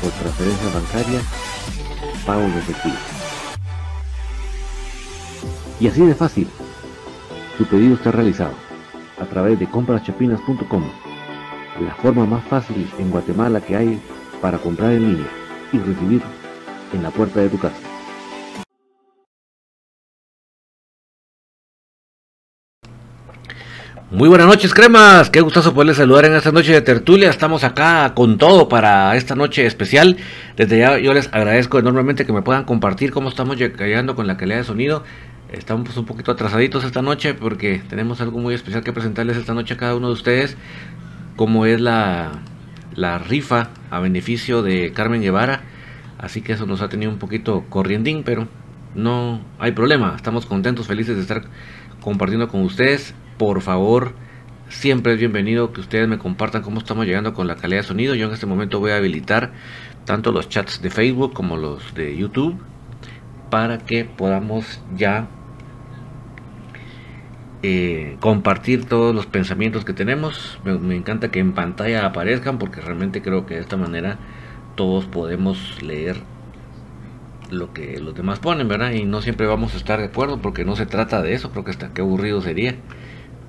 por transferencia bancaria, pago de efectivo. Y así de fácil, tu pedido está realizado a través de compraschapinas.com, la forma más fácil en Guatemala que hay para comprar en línea y recibir en la puerta de tu casa. Muy buenas noches, cremas. Qué gustazo poderles saludar en esta noche de tertulia. Estamos acá con todo para esta noche especial. Desde ya yo les agradezco enormemente que me puedan compartir cómo estamos llegando con la calidad de sonido. Estamos un poquito atrasaditos esta noche porque tenemos algo muy especial que presentarles esta noche a cada uno de ustedes, como es la, la rifa a beneficio de Carmen Guevara. Así que eso nos ha tenido un poquito corriendín, pero no hay problema. Estamos contentos, felices de estar compartiendo con ustedes por favor, siempre es bienvenido que ustedes me compartan cómo estamos llegando con la calidad de sonido. Yo en este momento voy a habilitar tanto los chats de Facebook como los de YouTube para que podamos ya eh, compartir todos los pensamientos que tenemos. Me, me, encanta que en pantalla aparezcan porque realmente creo que de esta manera todos podemos leer lo que los demás ponen, ¿verdad? Y no siempre vamos a estar de acuerdo porque no se trata de eso, creo que hasta qué aburrido sería.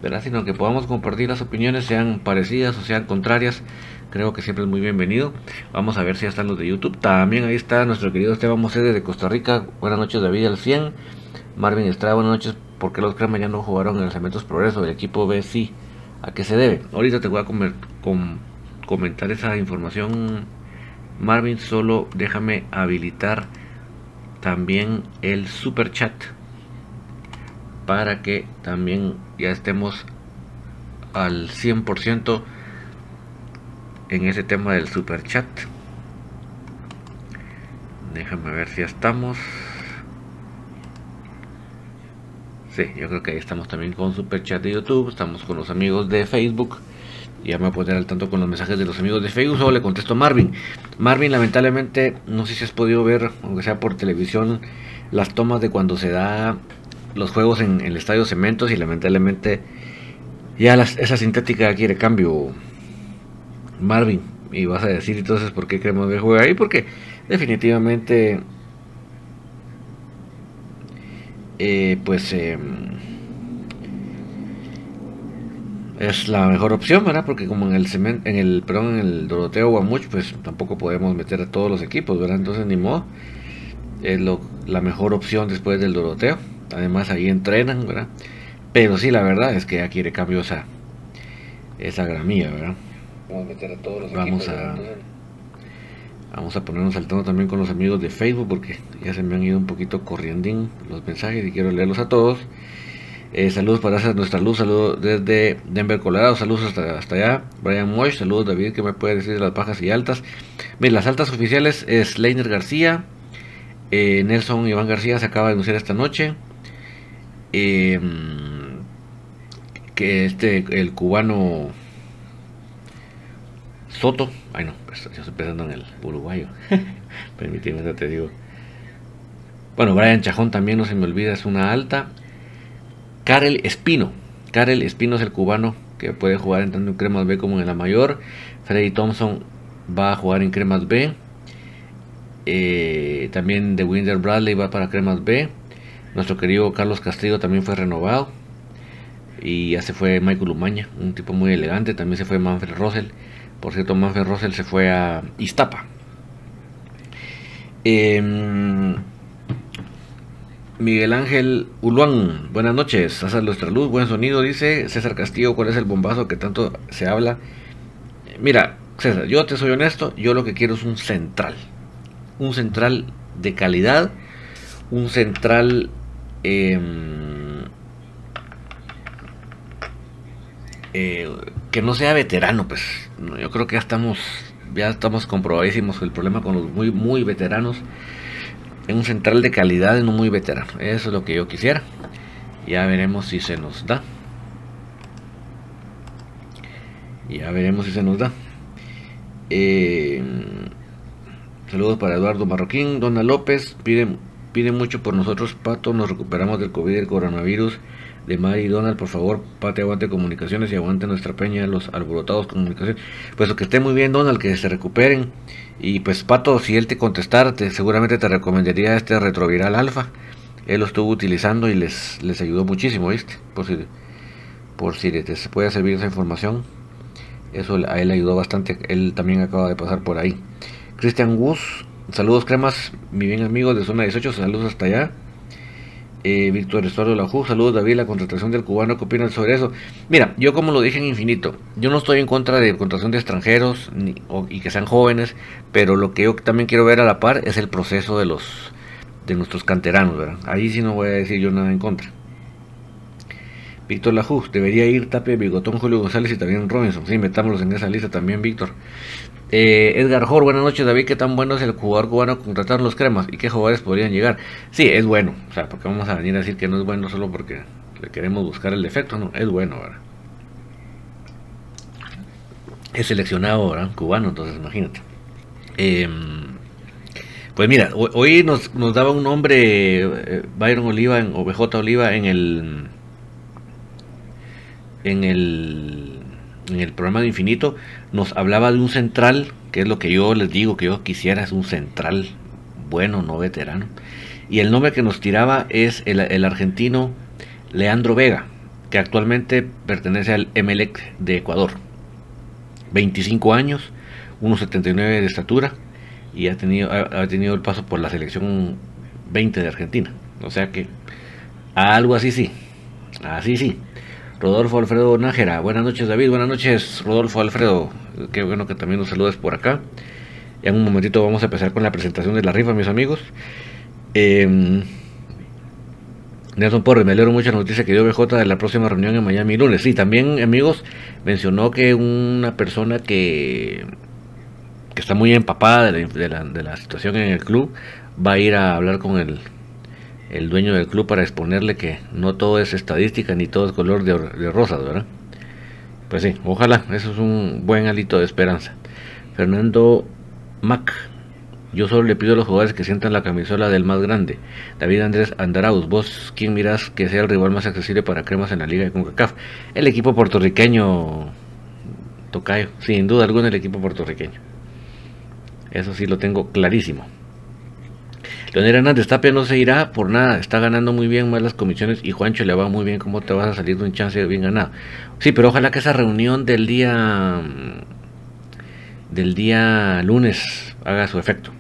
¿Verdad? sino que podamos compartir las opiniones, sean parecidas o sean contrarias. Creo que siempre es muy bienvenido. Vamos a ver si ya están los de YouTube. También ahí está nuestro querido Esteban Mocede de Costa Rica. Buenas noches, David al 100. Marvin Estrada, buenas noches. ¿Por qué los cremas ya no jugaron en el Cementos Progreso? El equipo B sí. ¿A qué se debe? Ahorita te voy a comer, com, comentar esa información. Marvin, solo déjame habilitar también el super chat para que también ya estemos al 100% en ese tema del super chat. Déjame ver si estamos. Sí, yo creo que ahí estamos también con super chat de YouTube, estamos con los amigos de Facebook. Ya me voy a poner al tanto con los mensajes de los amigos de Facebook. Solo le contesto a Marvin. Marvin, lamentablemente, no sé si has podido ver, aunque sea por televisión, las tomas de cuando se da los juegos en, el estadio Cementos y lamentablemente ya esa sintética quiere cambio Marvin y vas a decir entonces por qué queremos ver jugar ahí porque definitivamente eh, pues em, es la mejor opción verdad porque como en el cement, en el perdón en el Doroteo Guamuch pues tampoco podemos meter a todos los equipos verdad entonces ni modo es lo, la mejor opción después del Doroteo Además ahí entrenan, ¿verdad? Pero sí, la verdad es que ya quiere cambio esa, esa gramilla, ¿verdad? Vamos a meter a todos los vamos a, vamos a ponernos al tono también con los amigos de Facebook porque ya se me han ido un poquito corriendo los mensajes y quiero leerlos a todos. Eh, saludos para hacer nuestra luz, saludos desde Denver, Colorado, saludos hasta, hasta allá. Brian Mosh, saludos David, que me puede decir de las bajas y altas. Bien, las altas oficiales es Leiner García, eh, Nelson Iván García se acaba de anunciar esta noche. Eh, que este, el cubano Soto, ay no, pues, yo estoy pensando en el uruguayo. Permíteme, te digo. Bueno, Brian Chajón también no se me olvida, es una alta. Karel Espino. Karel Espino es el cubano que puede jugar tanto en Cremas B como en la mayor. Freddy Thompson va a jugar en Cremas B. Eh, también de Winder Bradley va para Cremas B. Nuestro querido Carlos Castillo también fue renovado. Y ya se fue Michael Umaña, un tipo muy elegante. También se fue Manfred Russell. Por cierto, Manfred Russell se fue a Iztapa. Em, Miguel Ángel Uluán, buenas noches. Hace nuestra luz, buen sonido, dice César Castillo. ¿Cuál es el bombazo que tanto se habla? Mira, César, yo te soy honesto. Yo lo que quiero es un central. Un central de calidad. Un central. Em, eh, que no sea veterano, pues. Yo creo que ya estamos. Ya estamos comprobadísimos el problema con los muy, muy veteranos un central de calidad y no muy veterano. Eso es lo que yo quisiera. Ya veremos si se nos da. Ya veremos si se nos da. Eh, saludos para Eduardo Marroquín. Dona López pide, pide mucho por nosotros, Pato. Nos recuperamos del COVID y del coronavirus. De Mari Donald, por favor, Pate, aguante comunicaciones y aguante nuestra peña, los alborotados comunicaciones. Pues que esté muy bien, Donald, que se recuperen. Y pues Pato, si él te contestara, seguramente te recomendaría este retroviral alfa. Él lo estuvo utilizando y les, les ayudó muchísimo, ¿viste? Por si, por si te puede servir esa información. Eso a él le ayudó bastante. Él también acaba de pasar por ahí. Cristian Gus, saludos cremas, mi bien amigo de zona 18, saludos hasta allá. Eh, Víctor Estuardo Lajú, saludos David, la contratación del cubano, ¿qué opinas sobre eso? Mira, yo como lo dije en infinito, yo no estoy en contra de contratación de extranjeros y que sean jóvenes, pero lo que yo también quiero ver a la par es el proceso de los de nuestros canteranos, ¿verdad? Ahí sí no voy a decir yo nada en contra. Víctor Lajú, debería ir Tapia, Bigotón, Julio González y también Robinson. Sí, metámoslos en esa lista también, Víctor. Eh, Edgar Jor, buenas noches David, ¿qué tan bueno es el jugador cubano contratar los cremas y qué jugadores podrían llegar? Sí, es bueno, o sea, porque vamos a venir a decir que no es bueno solo porque le queremos buscar el defecto, no, es bueno, ¿verdad? Es seleccionado, ¿verdad? Cubano, entonces imagínate. Em, pues mira, hoy nos, daba un nombre eh, Byron Oliva o BJ Oliva en el en el en el programa de Infinito nos hablaba de un central, que es lo que yo les digo que yo quisiera, es un central bueno, no veterano. Y el nombre que nos tiraba es el, argentino Leandro Vega, que actualmente pertenece al Emelec de Ecuador. 25 años, 1,79 de estatura y ha tenido, ha, tenido el paso por la selección 20 de Argentina. O sea que algo así sí, así sí. Rodolfo Alfredo Nájera. Buenas noches, David. Buenas noches, Rodolfo Alfredo. Qué bueno que también nos saludes por acá. Ya en un momentito vamos a empezar con la presentación de la rifa, mis amigos. Eh, Nelson Porre, me alegro mucho la noticia que dio BJ de la próxima reunión en Miami lunes. Sí, también, amigos, mencionó que una persona que, que está muy empapada de la, de la situación en el club va a ir a hablar con el el dueño del club para exponerle que no todo es estadística ni todo es color de, de rosas, ¿verdad? Pues sí, ojalá, eso es un buen alito de esperanza. Fernando Mac, yo solo le pido a los jugadores que sientan la camisola del más grande. David Andrés Andarauz, vos, ¿quién mirás que sea el rival más accesible para cremas en la liga de CONCACAF? El equipo puertorriqueño, Tocayo, sin duda alguna el equipo puertorriqueño. Eso sí lo tengo clarísimo. Leonel Hernández Tapia no se irá por nada, está ganando muy bien más las comisiones y Juancho le va muy bien, ¿cómo te vas a salir de un chance bien ganado? Sí, pero ojalá que esa reunión del día del día lunes haga su efecto.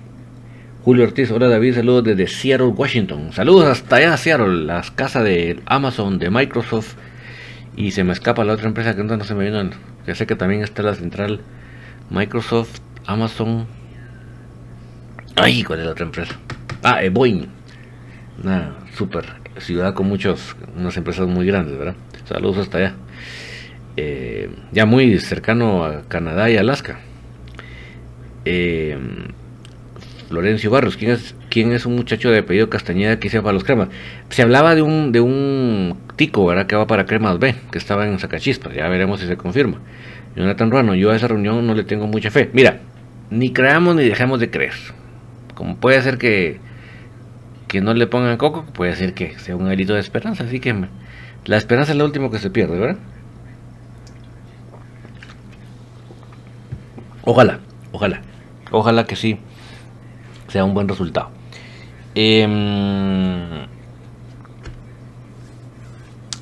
Julio Ortiz, hola David, saludos desde Seattle, Washington. Saludos hasta allá, Seattle, las casas de Amazon, de Microsoft. Y se me escapa la otra empresa que no se me viene, que sé que también está la central Microsoft, Amazon. Ay, ¿cuál es la otra empresa? Ah, eh, Boeing. Una super ciudad con muchos, unas empresas muy grandes, ¿verdad? Saludos hasta allá. Eh, ya muy cercano a Canadá y Alaska. Eh, Florencio Barros, ¿quién es quién es un muchacho de apellido Castañeda que hice para los cremas. Se hablaba de un, de un tico, ¿verdad? Que va para cremas B, que estaba en Zacachispas. Ya veremos si se confirma. Jonathan Ruano, yo a esa reunión no le tengo mucha fe. Mira, ni creamos ni dejamos de creer. Como puede ser que, que no le pongan coco, puede ser que sea un grito de esperanza. Así que la esperanza es lo último que se pierde, ¿verdad? Ojalá, ojalá, ojalá que sí sea un buen resultado. Em,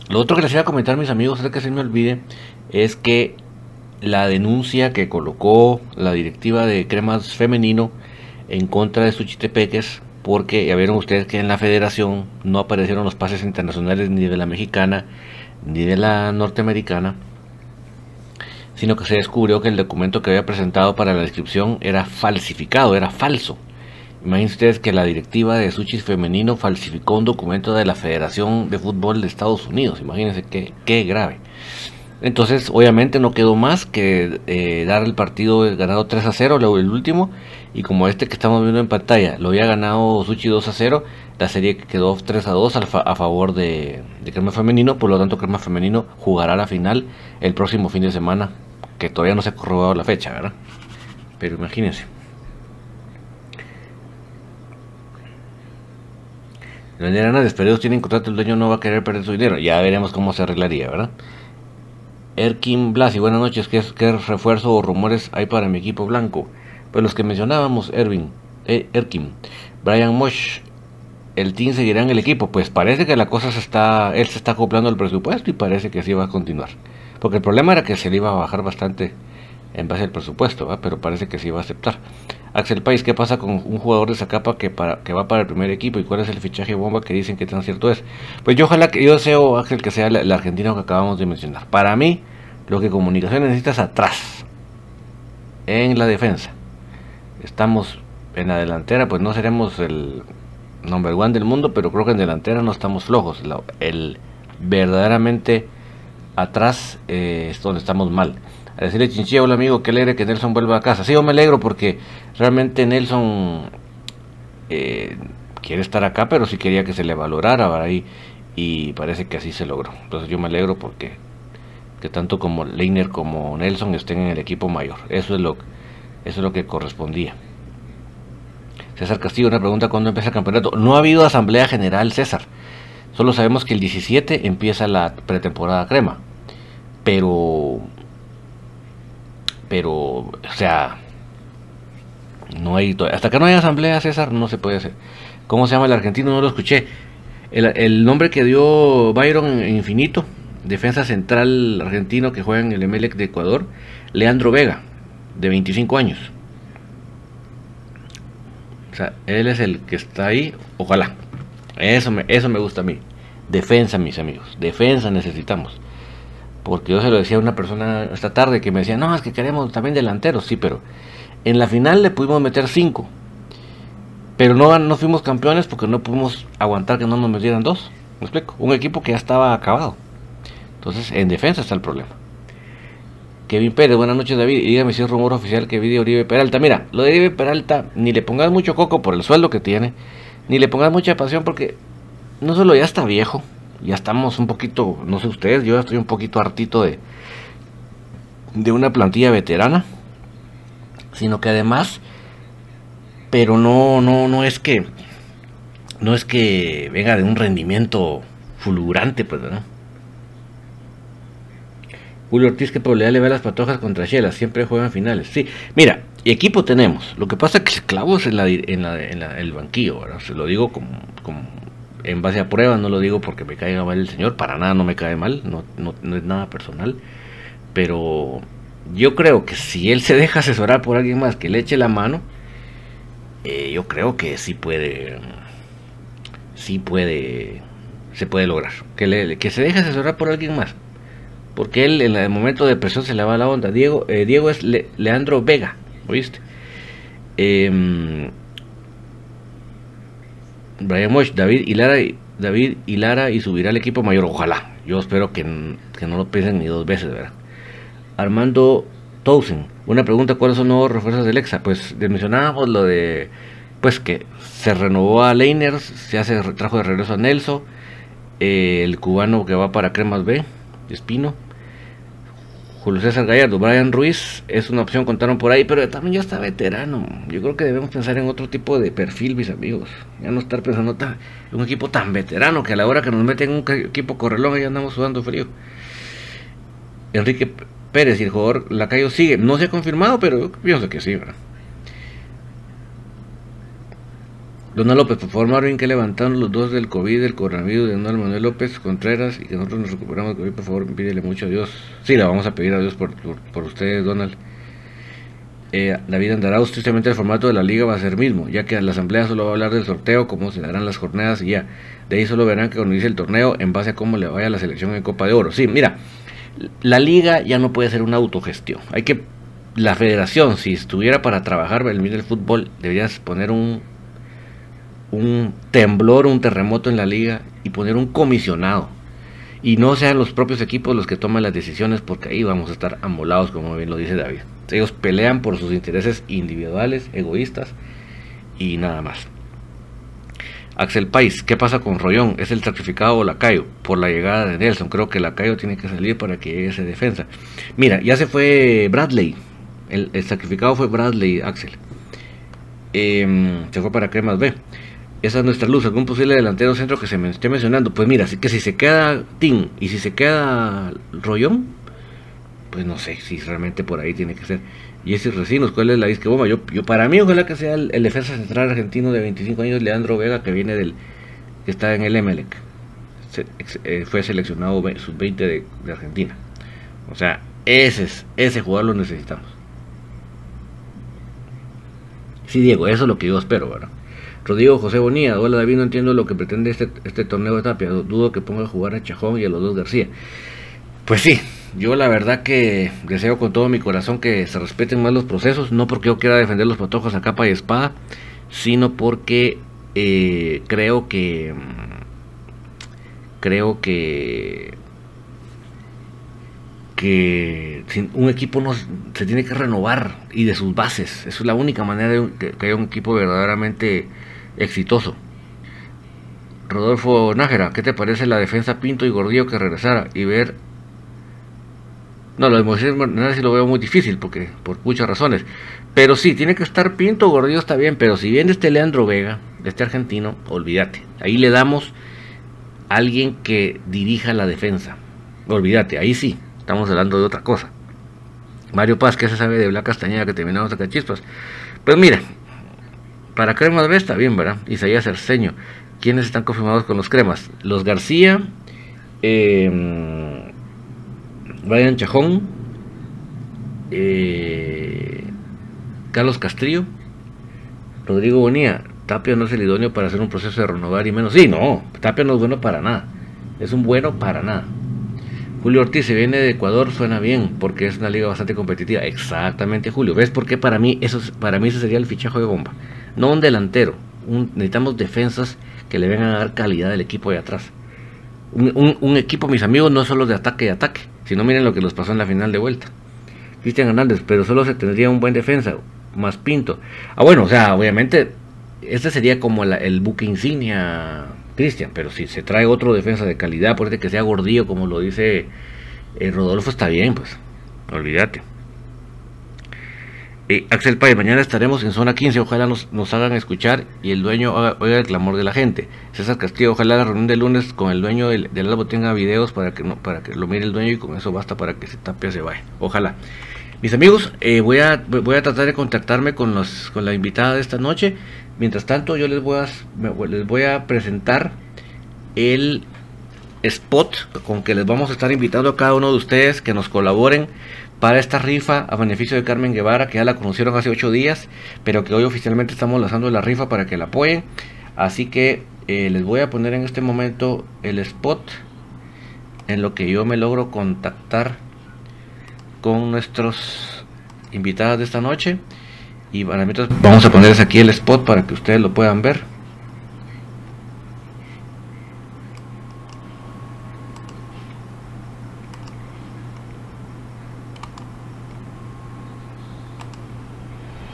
lo otro que les voy a comentar, mis amigos, antes que se me olvide, es que la denuncia que colocó la directiva de Cremas Femenino en contra de Suchitepeques, porque ya vieron ustedes que en la federación no aparecieron los pases internacionales ni de la mexicana ni de la norteamericana, sino que se descubrió que el documento que había presentado para la inscripción era falsificado, era falso. Imagínense ustedes que la directiva de Suchis Femenino falsificó un documento de la Federación de Fútbol de Estados Unidos. Imagínense qué, qué grave. Entonces, obviamente no quedó más que eh, dar el partido ganado 3 a 0, el último, y como este que estamos viendo en pantalla lo había ganado Suchi 2 a 0, la serie quedó 3 a 2 a favor de, de Crema Femenino, por lo tanto Crema Femenino jugará la final el próximo fin de semana, que todavía no se ha corroborado la fecha, ¿verdad? Pero imagínense. De despedidos tienen contrato, el dueño no va a querer perder su dinero. Ya veremos cómo se arreglaría, ¿verdad? Erkin Blasi, buenas noches. ¿Qué, ¿Qué, refuerzo o rumores hay para mi equipo blanco? Pues los que mencionábamos, Erwin, eh, Erkin, Brian Mosh, el team seguirá en el equipo. Pues parece que la cosa se está, él se está acoplando al presupuesto y parece que sí va a continuar. Porque el problema era que se le iba a bajar bastante en base al presupuesto, pero parece que sí va a aceptar. Axel País, ¿qué pasa con un jugador de esa capa que, para, que va para el primer equipo y cuál es el fichaje bomba que dicen que tan cierto es? Pues yo ojalá que yo deseo, Axel, que sea el, argentino que acabamos de mencionar. Para mí, lo que comunicación necesita es atrás, en la defensa. Estamos en la delantera, pues no seremos el number one del mundo, pero creo que en delantera no estamos flojos. El verdaderamente atrás eh, es donde estamos mal. A decirle Chinchilla, hola amigo, que alegre que Nelson vuelva a casa. Sí, yo me alegro porque realmente Nelson eh, quiere estar acá, pero sí quería que se le valorara ahí y parece que así se logró. Entonces yo me alegro porque que tanto como Leiner como Nelson estén en el equipo mayor. Eso es lo, eso es lo que correspondía. César Castillo, una pregunta, ¿cuándo empieza el campeonato? No ha habido asamblea general, César. Solo sabemos que el 17 empieza la pretemporada crema. Pero... Pero, o sea... No hay... Hasta que no hay asamblea, César, no se puede hacer. ¿Cómo se llama el argentino? No lo escuché. El, nombre que dio Byron Infinito, defensa central argentino que juega en el Emelec de Ecuador, Leandro Vega, de 25 años. O sea, él es el que está ahí, ojalá. Eso eso me gusta a mí. Defensa, mis amigos. Defensa necesitamos. Porque yo se lo decía a una persona esta tarde que me decía, no, es que queremos también delanteros. Sí, pero en la final le pudimos meter 5. Pero no, no fuimos campeones porque no pudimos aguantar que no nos metieran dos. ¿Me explico? Un equipo que ya estaba acabado. Entonces, en defensa está el problema. Kevin Pérez, buenas noches David. Y dígame si es rumor oficial que vi de Oribe Peralta. Mira, lo de Oribe Peralta, ni le pongas mucho coco por el sueldo que tiene, ni le pongas mucha pasión porque no solo ya está viejo, ya estamos un poquito, no sé ustedes, yo ya estoy un poquito hartito de, de una plantilla veterana, sino que además, pero no, no, no es que, no es que venga de un rendimiento fulgurante, pues, ¿no? Julio Ortiz, ¿qué probabilidad le ve a las patojas contra Shela? Siempre juegan finales. Sí, mira, equipo tenemos. Lo que pasa es que el clavo es en, en, la, el banquillo. ¿verdad? Se lo digo como, en base a pruebas, no lo digo porque me caiga mal el señor. Para nada no me cae mal, no, no, es nada personal. Pero yo creo que si él se deja asesorar por alguien más que le eche la mano, eh, yo creo que sí puede, sí puede, se puede lograr. Que, le, que se deje asesorar por alguien más porque él en el momento de presión se le va la onda. Diego, eh, Diego es Leandro Vega, ¿oíste? Em, Brian Mosh, David y Lara, David y Lara y subirá al equipo mayor, ojalá. Yo espero que, no lo piensen ni dos veces, ¿verdad? Armando Towson, una pregunta, ¿cuáles son los nuevos refuerzos del EXA? Pues mencionábamos lo de pues que se renovó a Leiners, se hace trajo de regreso a Nelson, eh, el cubano que va para Cremas B, Espino, Julio César Gallardo, Brian Ruiz es una opción, contaron por ahí, pero también ya está veterano. Yo creo que debemos pensar en otro tipo de perfil, mis amigos. Ya no estar pensando en un equipo tan veterano que a la hora que nos meten un equipo correlón ya andamos sudando frío. Enrique Pérez y el jugador Lacayo sigue. No se ha confirmado, pero yo pienso que sí, ¿verdad? Donald López, por favor, Marvin, que levantaron los dos del COVID, del coronavirus, de Donald Manuel López Contreras, y que nosotros nos recuperamos del COVID, por favor, pídele mucho a Dios. Sí, la vamos a pedir a Dios por, por, ustedes, Donald. Eh, David Andarauz, tristemente el formato de la liga va a ser mismo, ya que la asamblea solo va a hablar del sorteo, cómo se darán las jornadas y ya. De ahí solo verán que inicie el torneo en base a cómo le vaya la selección en Copa de Oro. Sí, mira, la liga ya no puede ser una autogestión. Hay que, la federación, si estuviera para trabajar el el fútbol, deberías poner un un temblor, un terremoto en la liga y poner un comisionado. Y no sean los propios equipos los que toman las decisiones porque ahí vamos a estar amolados, como bien lo dice David. Ellos pelean por sus intereses individuales, egoístas y nada más. Axel Pais, ¿qué pasa con Rollón? ¿Es el sacrificado o Lacayo? Por la llegada de Nelson. Creo que Lacayo tiene que salir para que llegue ese defensa. Mira, ya se fue Bradley. El, sacrificado fue Bradley, Axel. Em, se fue para Cremas B esa es nuestra luz, algún posible delantero centro que se me esté mencionando. Pues mira, que si se queda Tim y si se queda Rollón, pues no sé si realmente por ahí tiene que ser. Y ese Recinos, ¿cuál es la disque bomba? Yo, yo para mí ojalá que sea el, defensa central argentino de 25 años, Leandro Vega, que viene del que está en el Emelec. Eh, fue seleccionado sub-20 de, de, Argentina. O sea, ese, ese jugador lo necesitamos. Sí, Diego, eso es lo que yo espero, ¿verdad? Rodrigo José Bonilla, hola David, no entiendo lo que pretende este, este torneo de Tapia, dudo que ponga a jugar a Chajón y a los dos García. Pues sí, yo la verdad que deseo con todo mi corazón que se respeten más los procesos, no porque yo quiera defender los patojos a capa y espada, sino porque eh, creo que creo que que un equipo no, se tiene que renovar y de sus bases. Eso es la única manera de que haya un equipo verdaderamente exitoso. Rodolfo Nájera, ¿qué te parece la defensa Pinto y Gordillo que regresara y ver... No, lo de Moisés sí lo veo muy difícil porque por muchas razones. Pero sí, tiene que estar Pinto, Gordillo está bien, pero si viene este Leandro Vega, este argentino, olvídate. Ahí le damos a alguien que dirija la defensa. Olvídate, ahí sí, estamos hablando de otra cosa. Mario Paz, ¿qué se sabe de Blanca Castañeda que terminamos acá chispas? Pues mira, para Cremas B está bien, ¿verdad? Isaías Cerceño. ¿Quiénes están confirmados con los cremas? Los García, eh, Brian Chajón, eh, Carlos Castrillo, Rodrigo Bonía. Tapia no es el idóneo para hacer un proceso de renovar y menos. Sí, no, Tapia no es bueno para nada. Es un bueno para nada. Julio Ortiz se viene de Ecuador, suena bien, porque es una liga bastante competitiva. Exactamente, Julio. ¿Ves por qué para mí eso para mí ese sería el fichaje de bomba? No un delantero. necesitamos defensas que le vengan a dar calidad al equipo de atrás. Un, equipo, mis amigos, no solo de ataque y ataque, sino miren lo que nos pasó en la final de vuelta. Cristian Hernández, pero solo se tendría un buen defensa, más Pinto. Ah, bueno, o sea, obviamente, este sería como el buque insignia, Cristian, pero si se trae otro defensa de calidad, por que sea gordillo, como lo dice eh, Rodolfo, está bien, pues, olvídate. Eh, Axel Páez, mañana estaremos en zona 15, ojalá nos, nos hagan escuchar y el dueño oiga el clamor de la gente. César Castillo, ojalá la reunión de lunes con el dueño del, del álbum tenga videos para que, no, para que lo mire el dueño y con eso basta para que se tapia se vaya. Ojalá. Mis amigos, eh, voy, a, voy a tratar de contactarme con, los, con la invitada de esta noche. Mientras tanto, yo les voy a, les voy a presentar el spot con que les vamos a estar invitando a cada uno de ustedes que nos colaboren para esta rifa a beneficio de Carmen Guevara, que ya la conocieron hace ocho días, pero que hoy oficialmente estamos lanzando la rifa para que la apoyen. Así que eh, les voy a poner en este momento el spot en lo que yo me logro contactar con nuestros invitados de esta noche. Y para mientras vamos a ponerles aquí el spot para que ustedes lo puedan ver.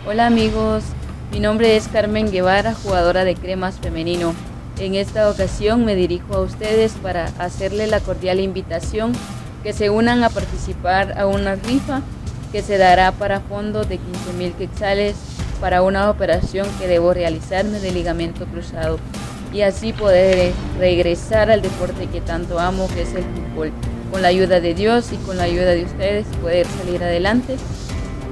Hola amigos, Mi nombre es Carmen Guevara, jugadora de cremas femenino. En esta ocasión me dirijo a ustedes para hacerle la cordial invitación que se unan a participar a una rifa que se dará para fondos de 15 mil quetzales para una operación que debo realizarme de ligamento cruzado y así poder regresar al deporte que tanto amo, que es el fútbol. Con la ayuda de Dios y con la ayuda de ustedes poder salir adelante.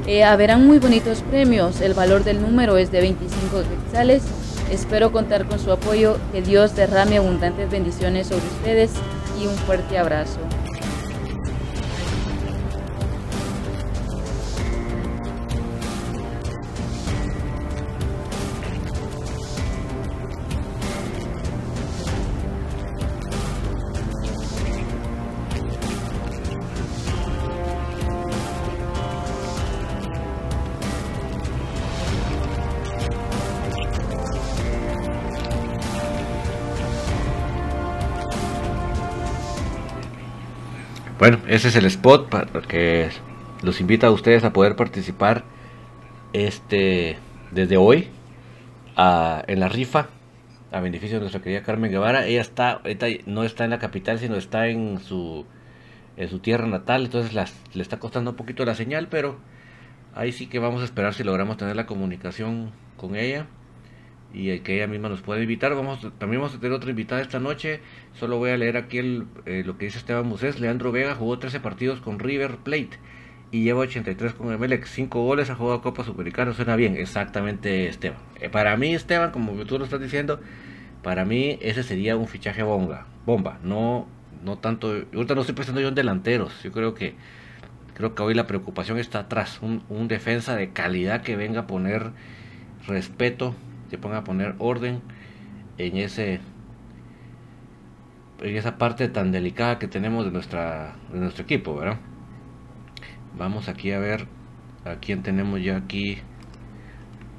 Eh, haberán muy bonitos premios, el valor del número es de 25 quetzales. Espero contar con su apoyo, que Dios derrame abundantes bendiciones sobre ustedes y un fuerte abrazo. Bueno, ese es el spot para que los invita a ustedes a poder participar este desde hoy en la rifa a beneficio de nuestra querida Carmen Guevara. Ella está, no está en la capital, sino está en su en su tierra natal, entonces le está costando un poquito la señal, pero ahí sí que vamos a esperar si logramos tener la comunicación con ella y que ella misma nos puede invitar. Vamos, también vamos a tener otra invitada esta noche. Solo voy a leer aquí el, eh, lo que dice Esteban Musés. Leandro Vega jugó 13 partidos con River Plate y lleva 83 con Emelec. 5 goles, ha jugado Copa Supericana. Suena bien, exactamente Esteban. Eh, para mí, Esteban, como tú lo estás diciendo, para mí ese sería un fichaje bomba. bomba. No, no tanto. Ahorita no estoy pensando yo en delanteros. Yo creo que creo que hoy la preocupación está atrás. Un, un defensa de calidad que venga a poner respeto se ponga a poner orden en ese en esa parte tan delicada que tenemos de nuestra de nuestro equipo, ¿verdad? Vamos aquí a ver a quién tenemos ya aquí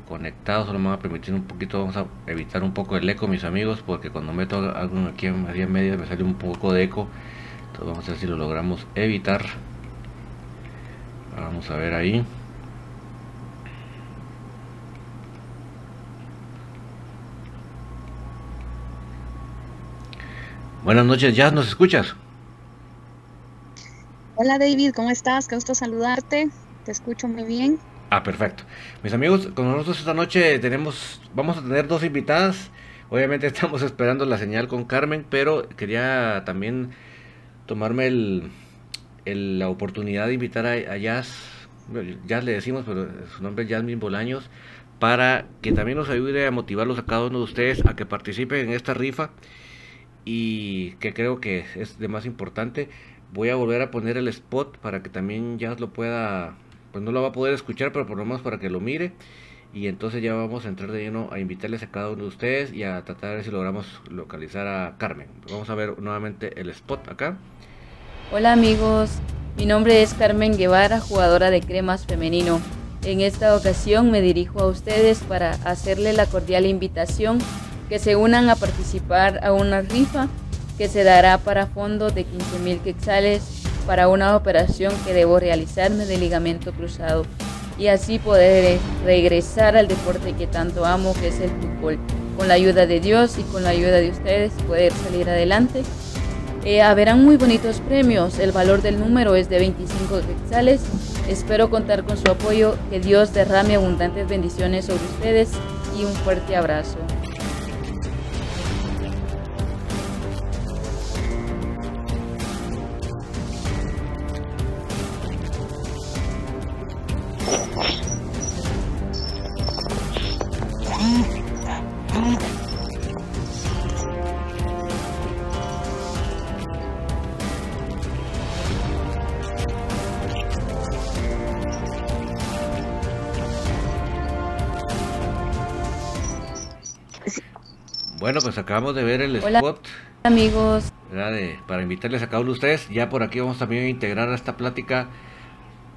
conectados, solo me va a permitir un poquito, vamos a evitar un poco el eco mis amigos, porque cuando meto algo aquí en media media me sale un poco de eco, entonces vamos a ver si lo logramos evitar. Vamos a ver ahí. Buenas noches, Jazz, ¿nos escuchas? Hola David, ¿cómo estás? Qué gusto saludarte. Te escucho muy bien. Ah, perfecto. Mis amigos, con nosotros esta noche tenemos, vamos a tener dos invitadas. Obviamente estamos esperando la señal con Carmen, pero quería también tomarme el, la oportunidad de invitar a, Jazz, Jazz le decimos, pero su nombre es Jasmine Bolaños, para que también nos ayude a motivarlos a cada uno de ustedes a que participen en esta rifa y que creo que es de más importante. Voy a volver a poner el spot para que también ya lo pueda, pues no lo va a poder escuchar, pero por lo menos para que lo mire. Y entonces ya vamos a entrar de lleno a invitarles a cada uno de ustedes y a tratar de ver si logramos localizar a Carmen. Vamos a ver nuevamente el spot acá. Hola amigos, mi nombre es Carmen Guevara, jugadora de cremas femenino. En esta ocasión me dirijo a ustedes para hacerle la cordial invitación que se unan a participar a una rifa que se dará para fondos de 15 mil quetzales para una operación que debo realizarme de ligamento cruzado y así poder regresar al deporte que tanto amo que es el fútbol. Con la ayuda de Dios y con la ayuda de ustedes poder salir adelante. Eh, haberán muy bonitos premios, el valor del número es de 25 quetzales. Espero contar con su apoyo, que Dios derrame abundantes bendiciones sobre ustedes y un fuerte abrazo. Bueno, pues acabamos de ver el spot. amigos. para invitarles a cada uno de ustedes. Ya por aquí vamos también a integrar a esta plática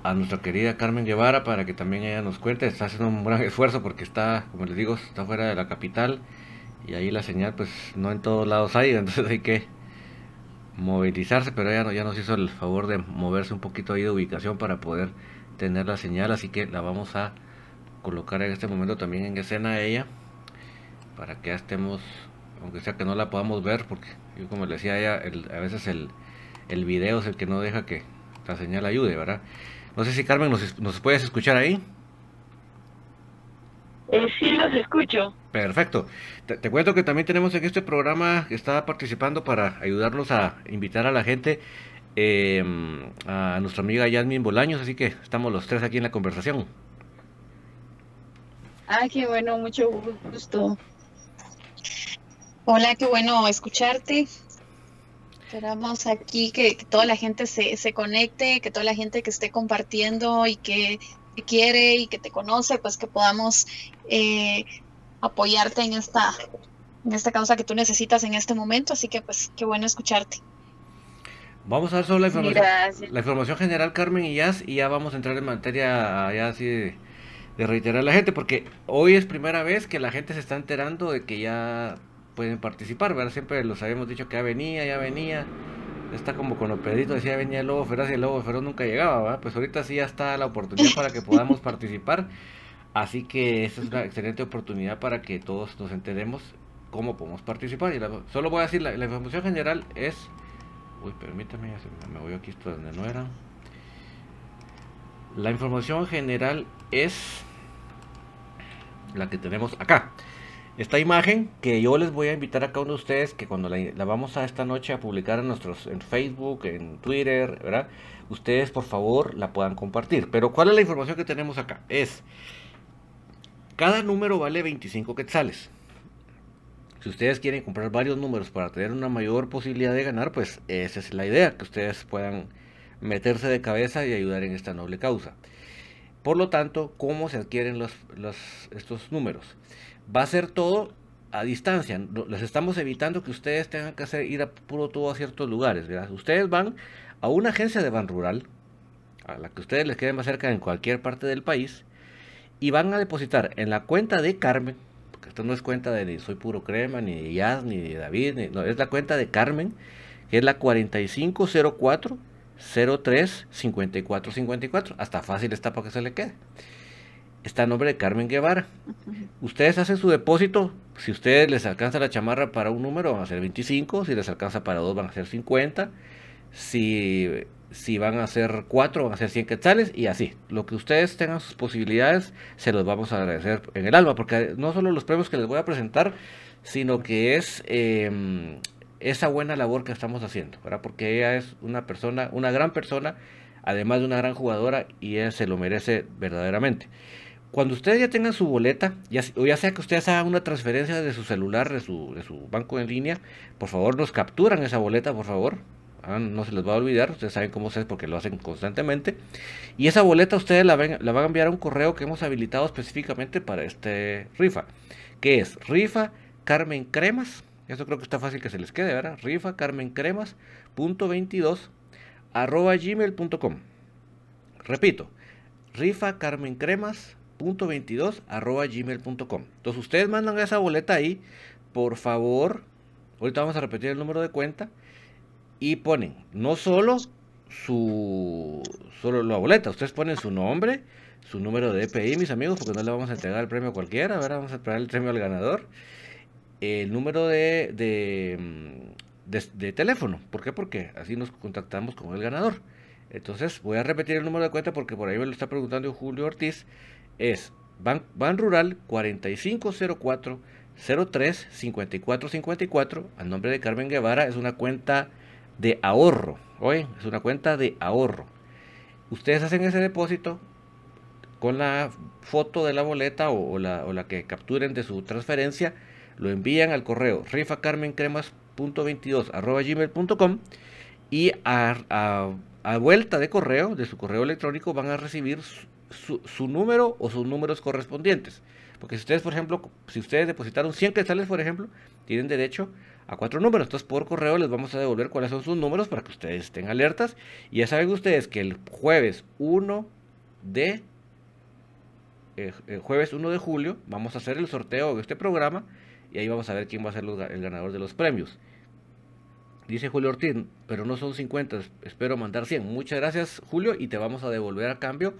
a nuestra querida Carmen Guevara para que también ella nos cuente. Está haciendo un gran esfuerzo porque está, como les digo, está fuera de la capital y ahí la señal pues no en todos lados hay, entonces hay que movilizarse, pero ella ya nos hizo el favor de moverse un poquito ahí de ubicación para poder tener la señal, así que la vamos a colocar en este momento también en escena a ella para que ya estemos, aunque sea que no la podamos ver, porque yo como le decía ella, a veces el, el video es el que no deja que la señal ayude, ¿verdad? No sé si Carmen nos, nos puedes escuchar ahí. Eh, sí, los escucho. Perfecto. Te, cuento que también tenemos en este programa que está participando para ayudarnos a invitar a la gente em, a nuestra amiga Yasmin Bolaños, así que estamos los tres aquí en la conversación. Ah, qué bueno, mucho gusto. Hola, qué bueno escucharte. Esperamos aquí que, toda la gente se, se, conecte, que toda la gente que esté compartiendo y que quiere y que te conoce, pues que podamos eh, apoyarte en esta, en esta causa que tú necesitas en este momento. Así que pues qué bueno escucharte. Vamos a ver solo la información, la información general, Carmen y Jazz, y ya vamos a entrar en materia ya así de, reiterar a la gente, porque hoy es primera vez que la gente se está enterando de que ya pueden participar, ¿verdad? Siempre los habíamos dicho que ya venía, ya venía está como con los peditos, decía venía el lobo feroz y el lobo feroz nunca llegaba, ¿verdad? Pues ahorita sí ya está la oportunidad para que podamos participar. Así que esta es una excelente oportunidad para que todos nos enteremos cómo podemos participar. Y solo voy a decir, la, información general es... Uy, permítame, me voy aquí esto donde no era. La información general es la que tenemos acá esta imagen que yo les voy a invitar a cada uno de ustedes que cuando la, vamos a esta noche a publicar en nuestros en Facebook, en Twitter, ¿verdad? Ustedes por favor la puedan compartir. Pero ¿cuál es la información que tenemos acá? Es cada número vale 25 quetzales. Si ustedes quieren comprar varios números para tener una mayor posibilidad de ganar, pues esa es la idea, que ustedes puedan meterse de cabeza y ayudar en esta noble causa. Por lo tanto, ¿cómo se adquieren los, estos números? Va a ser todo a distancia. Les estamos evitando que ustedes tengan que hacer ir a puro todo a ciertos lugares. Ustedes van a una agencia de Ban Rural, a la que ustedes les queden más cerca en cualquier parte del país, y van a depositar en la cuenta de Carmen, porque esto no es cuenta de ni Soy Puro Crema, ni de Jazz, ni de David, no, es la cuenta de Carmen, que es la 4504 03 54 54. Hasta fácil está para que se le quede está el nombre de Carmen Guevara. Ustedes hacen su depósito, si ustedes les alcanza la chamarra para un número van a ser 25, si les alcanza para dos van a ser 50, si, si van a ser cuatro van a ser 100 quetzales y así. Lo que ustedes tengan sus posibilidades se los vamos a agradecer en el alma, porque no solo los premios que les voy a presentar, sino que es em, esa buena labor que estamos haciendo, ¿verdad? porque ella es una persona, una gran persona, además de una gran jugadora y ella se lo merece verdaderamente. Cuando ustedes ya tengan su boleta, ya, o ya sea que ustedes hagan una transferencia de su celular, de su, banco en línea, por favor nos capturan esa boleta, por favor. Ah, no se les va a olvidar, ustedes saben cómo es porque lo hacen constantemente. Y esa boleta ustedes la, la van a enviar a un correo que hemos habilitado específicamente para este rifa, que es rifa Carmen Cremas. Eso creo que está fácil que se les quede, ¿verdad? Rifa Carmen Cremas punto 22 arroba gmail.com. Repito, rifa Carmen Cremas .22 arroba gmail.com. Entonces ustedes mandan esa boleta ahí, por favor, ahorita vamos a repetir el número de cuenta y ponen no solo su solo la boleta, ustedes ponen su nombre, su número de EPI, mis amigos, porque no le vamos a entregar el premio a cualquiera, ahora vamos a entregar el premio al ganador, el número de, de, de, de teléfono, ¿por qué? Porque así nos contactamos con el ganador. Entonces voy a repetir el número de cuenta porque por ahí me lo está preguntando Julio Ortiz es Ban, Rural 4504 03 5454 al nombre de Carmen Guevara. Es una cuenta de ahorro. Oye, es una cuenta de ahorro. Ustedes hacen ese depósito con la foto de la boleta o, la, o la, que capturen de su transferencia. Lo envían al correo rifacarmencremas.22 arroba gmail.com y a, a vuelta de correo, de su correo electrónico, van a recibir su, número o sus números correspondientes. Porque si ustedes, por ejemplo, si ustedes depositaron 100 quetzales, por ejemplo, tienen derecho a cuatro números. Entonces, por correo les vamos a devolver cuáles son sus números para que ustedes estén alertas. Y ya saben ustedes que el jueves 1 de eh, el jueves 1 de julio vamos a hacer el sorteo de este programa y ahí vamos a ver quién va a ser el ganador de los premios. Dice Julio Ortiz, pero no son 50, espero mandar 100. Muchas gracias Julio y te vamos a devolver a cambio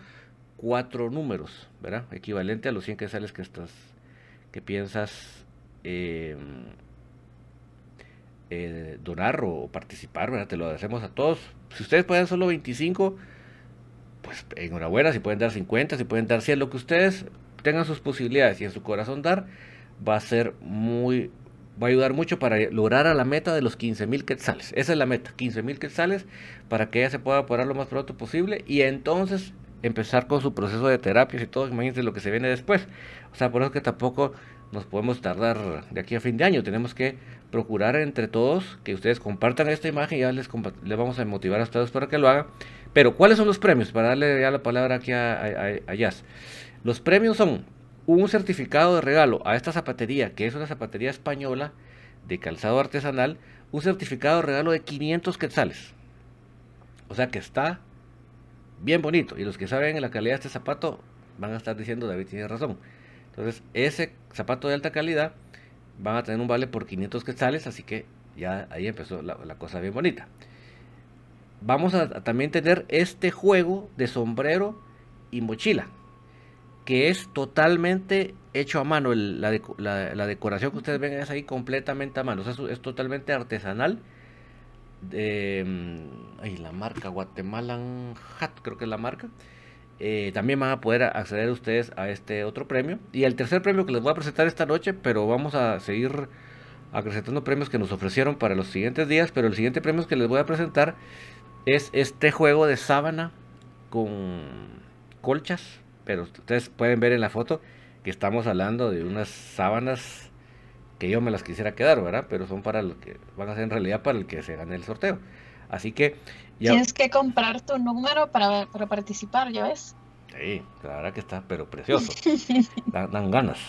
cuatro números, ¿verdad? Equivalente a los 100 quetzales que estás, que piensas em, eh, donar o participar, ¿verdad? Te lo agradecemos a todos. Si ustedes pueden solo 25, pues enhorabuena, si pueden dar 50, si pueden dar 100, lo que ustedes tengan sus posibilidades y en su corazón dar, va a ser muy, va a ayudar mucho para lograr a la meta de los 15 mil quetzales. Esa es la meta, 15 mil quetzales para que ella se pueda apurar lo más pronto posible y entonces empezar con su proceso de terapias y todo, imagínense lo que se viene después. O sea, por eso que tampoco nos podemos tardar de aquí a fin de año, tenemos que procurar entre todos que ustedes compartan esta imagen ya les, les vamos a motivar a ustedes para que lo hagan. Pero, ¿cuáles son los premios? Para darle ya la palabra aquí a, a, Jazz. Los premios son un certificado de regalo a esta zapatería, que es una zapatería española de calzado artesanal, un certificado de regalo de 500 quetzales. O sea que está bien bonito. Y los que saben la calidad de este zapato van a estar diciendo, David tiene razón. Entonces, ese zapato de alta calidad van a tener un vale por 500 quetzales, así que ya ahí empezó la, cosa bien bonita. Vamos a, también tener este juego de sombrero y mochila, que es totalmente hecho a mano. la, decoración que ustedes ven es ahí completamente a mano, es totalmente artesanal de mm, la marca Guatemalan Hat, creo que es la marca. Eh, también van a poder acceder ustedes a este otro premio. Y el tercer premio que les voy a presentar esta noche, pero vamos a seguir acrecentando premios que nos ofrecieron para los siguientes días. Pero el siguiente premio que les voy a presentar es este juego de sábana con colchas. Pero ustedes pueden ver en la foto que estamos hablando de unas sábanas que yo me las quisiera quedar, ¿verdad? Pero son para lo que van a ser en realidad para el que se gane el sorteo. Así que ya... Tienes que comprar tu número para, para participar, ¿ya ves? Sí, la verdad que está, pero precioso. dan, ganas.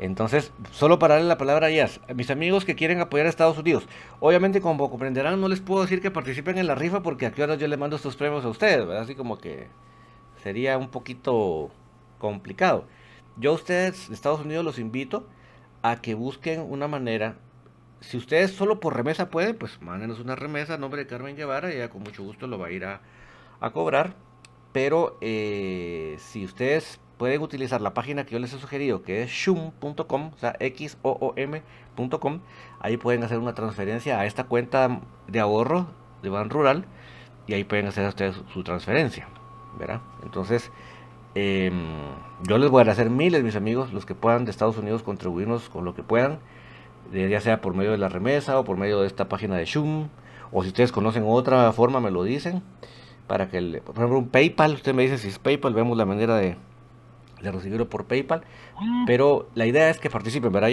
Entonces, solo para darle la palabra a Jazz, mis amigos que quieren apoyar a Estados Unidos, obviamente como comprenderán, no les puedo decir que participen en la rifa porque a qué hora yo les mando estos premios a ustedes, ¿verdad? Así como que sería un poquito complicado. Yo a ustedes, Estados Unidos, los invito a que busquen una manera. Si ustedes solo por remesa pueden, pues mándenos una remesa a nombre de Carmen Guevara ella con mucho gusto lo va a ir a, cobrar. Pero eh, si ustedes pueden utilizar la página que yo les he sugerido, que es shum.com, o sea, x o o ahí pueden hacer una transferencia a esta cuenta de ahorro de Ban Rural y ahí pueden hacer ustedes su transferencia, ¿verdad? Entonces, Em, yo les voy a hacer miles, mis amigos, los que puedan de Estados Unidos contribuirnos con lo que puedan, ya sea por medio de la remesa o por medio de esta página de Shum, o si ustedes conocen otra forma, me lo dicen, para que, por ejemplo, un PayPal, usted me dice si es PayPal, vemos la manera de, de recibirlo por PayPal, ah. pero la idea es que participen, ¿verdad?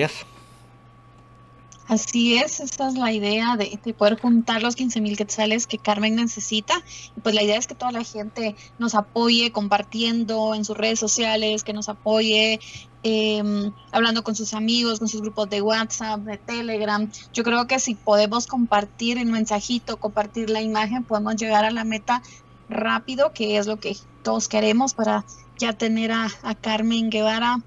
Así es, esa es la idea de, poder juntar los 15 mil quetzales que Carmen necesita. Y pues la idea es que toda la gente nos apoye compartiendo en sus redes sociales, que nos apoye em, hablando con sus amigos, con sus grupos de WhatsApp, de Telegram. Yo creo que si podemos compartir el mensajito, compartir la imagen, podemos llegar a la meta rápido, que es lo que todos queremos para ya tener a, Carmen Guevara.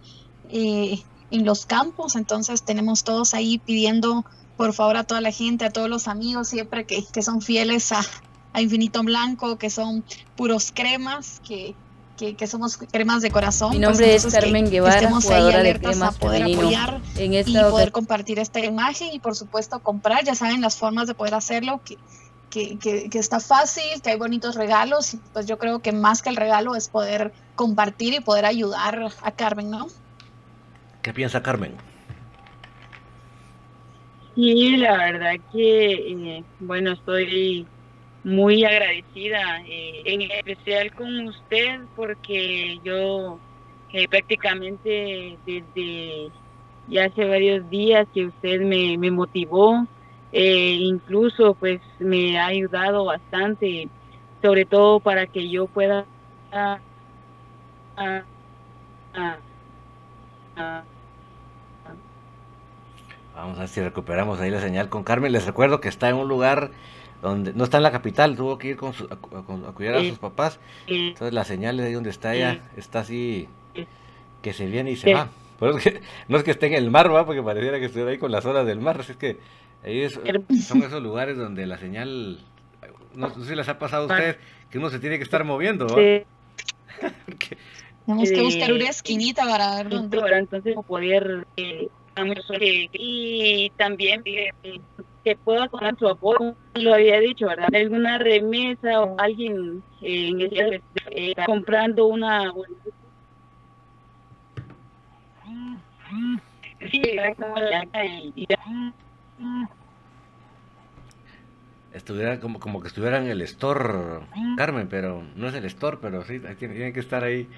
Eh, en los campos, entonces tenemos todos ahí pidiendo por favor a toda la gente, a todos los amigos siempre que, que son fieles a, a, Infinito Blanco, que son puros cremas, que, que, somos cremas de corazón. Mi nombre pues, es Carmen Guevara, jugadora de cremas poder apoyar en esta y poder compartir esta imagen y por supuesto comprar, ya saben las formas de poder hacerlo, que, que, que, que, está fácil, que hay bonitos regalos, pues yo creo que más que el regalo es poder compartir y poder ayudar a Carmen, ¿no? ¿Qué piensa Carmen? Sí, la verdad que, eh, bueno, estoy muy agradecida, eh, en especial con usted, porque yo eh, prácticamente desde ya hace varios días que usted me, me motivó, incluso pues me ha ayudado bastante, sobre todo para que yo pueda... Vamos a ver si recuperamos ahí la señal con Carmen. Les recuerdo que está en un lugar donde no está en la capital, tuvo que ir con a, cuidar a sus papás. Entonces la señal de ahí donde está ella está así que se viene y se va. no es que esté en el mar, ¿va? porque pareciera que estuviera ahí con las horas del mar. es que ahí son esos lugares donde la señal, no, sé si les ha pasado a ustedes, que uno se tiene que estar moviendo. Tenemos que buscar una esquinita para ver dónde. Entonces, poder. Eh, y también eh, que pueda poner su apoyo, lo había dicho, ¿verdad? Alguna remesa o alguien eh, en el, eh, comprando una. Sí, estuviera como, como que estuviera en el store Carmen, pero no es el store, pero sí, tiene, que estar ahí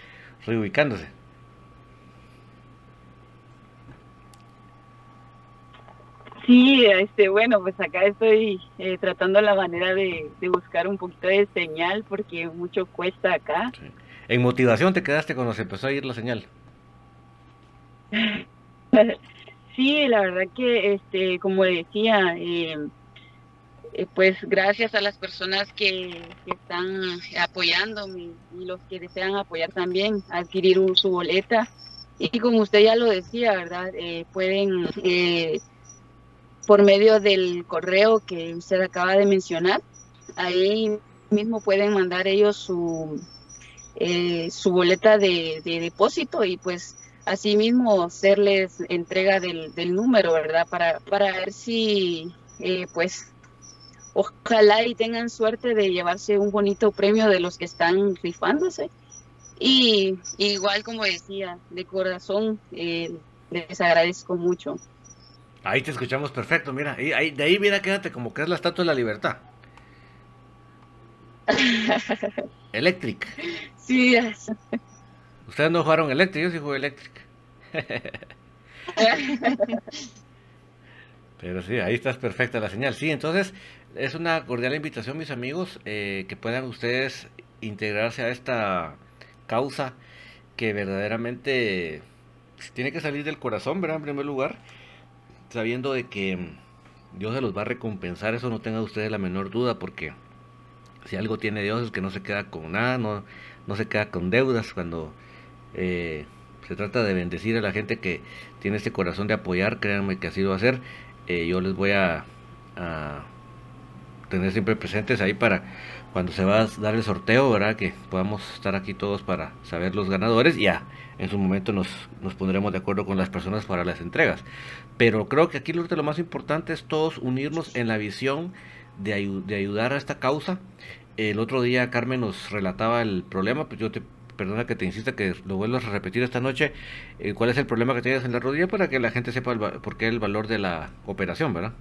reubicándose. Sí, este, bueno, pues acá estoy eh, tratando la manera de, buscar un poquito de señal porque mucho cuesta acá. En motivación te quedaste cuando se empezó a ir la señal. sí, la verdad que, este, como decía, eh, eh, pues gracias a las personas que, están apoyándome y los que desean apoyar también, adquirir su boleta. Y como usted ya lo decía, ¿verdad? Eh, pueden, eh, por medio del correo que usted acaba de mencionar, ahí mismo pueden mandar ellos su, su boleta de, depósito y pues así mismo hacerles entrega del, del número, ¿verdad? Para, para ver si pues ojalá y tengan suerte de llevarse un bonito premio de los que están rifándose. Y igual como decía, de corazón eh, les agradezco mucho. Ahí te escuchamos perfecto, mira, ahí, de ahí mira, quédate como que es la estatua de la libertad. Electric. Sí. Ustedes no jugaron Electric, yo sí jugué Electric. Pero sí, ahí está perfecta la señal. Sí, entonces es una cordial invitación, mis amigos, eh, que puedan ustedes integrarse a esta causa que verdaderamente pues, tiene que salir del corazón, ¿verdad? En primer lugar, sabiendo de que Dios se los va a recompensar, eso no tenga ustedes la menor duda, porque si algo tiene Dios es que no se queda con nada, no, no se queda con deudas cuando eh, se trata de bendecir a la gente que tiene este corazón de apoyar, créanme que así lo va a hacer. Eh, yo les voy a tener siempre presentes ahí para cuando se va a dar el sorteo, ¿verdad? Que podamos estar aquí todos para saber los ganadores. Ya en su momento nos, nos pondremos de acuerdo con las personas para las entregas. Pero creo que aquí lo, más importante es todos unirnos en la visión de, de ayudar a esta causa. El otro día Carmen nos relataba el problema, pues yo te perdona que te insista que lo vuelvas a repetir esta noche, eh, cuál es el problema que tienes en la rodilla para que la gente sepa el, por qué el valor de la operación, ¿verdad?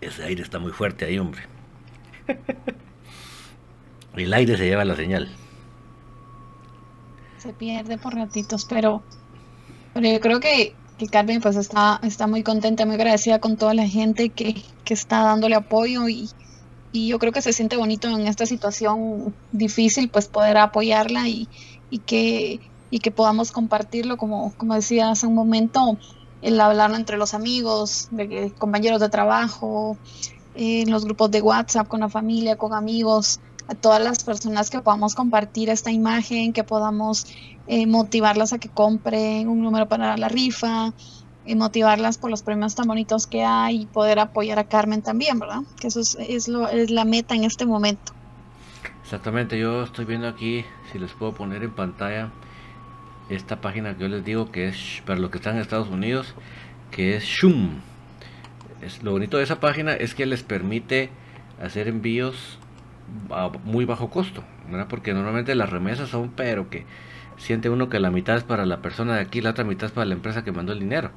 Ese aire está muy fuerte ahí, hombre. El aire se lleva la señal. Se pierde por ratitos, pero, pero yo creo que, que Carmen pues está, está muy contenta, muy agradecida con toda la gente que, que está dándole apoyo y, y yo creo que se siente bonito en esta situación difícil pues poder apoyarla y, y que y que podamos compartirlo como, como decía hace un momento el hablarlo entre los amigos, de, compañeros de trabajo, en los grupos de WhatsApp, con la familia, con amigos, a todas las personas que podamos compartir esta imagen, que podamos eh, motivarlas a que compren un número para la rifa, y motivarlas por los premios tan bonitos que hay y poder apoyar a Carmen también, ¿verdad? Que eso es, es, lo, es la meta en este momento. Exactamente, yo estoy viendo aquí, si les puedo poner en pantalla, esta página que yo les digo que es para los que están en Estados Unidos, que es Shum. Es, lo bonito de esa página es que les permite hacer envíos a muy bajo costo, Porque normalmente las remesas son, pero que siente uno que la mitad es para la persona de aquí, la otra mitad es para la empresa que mandó el dinero.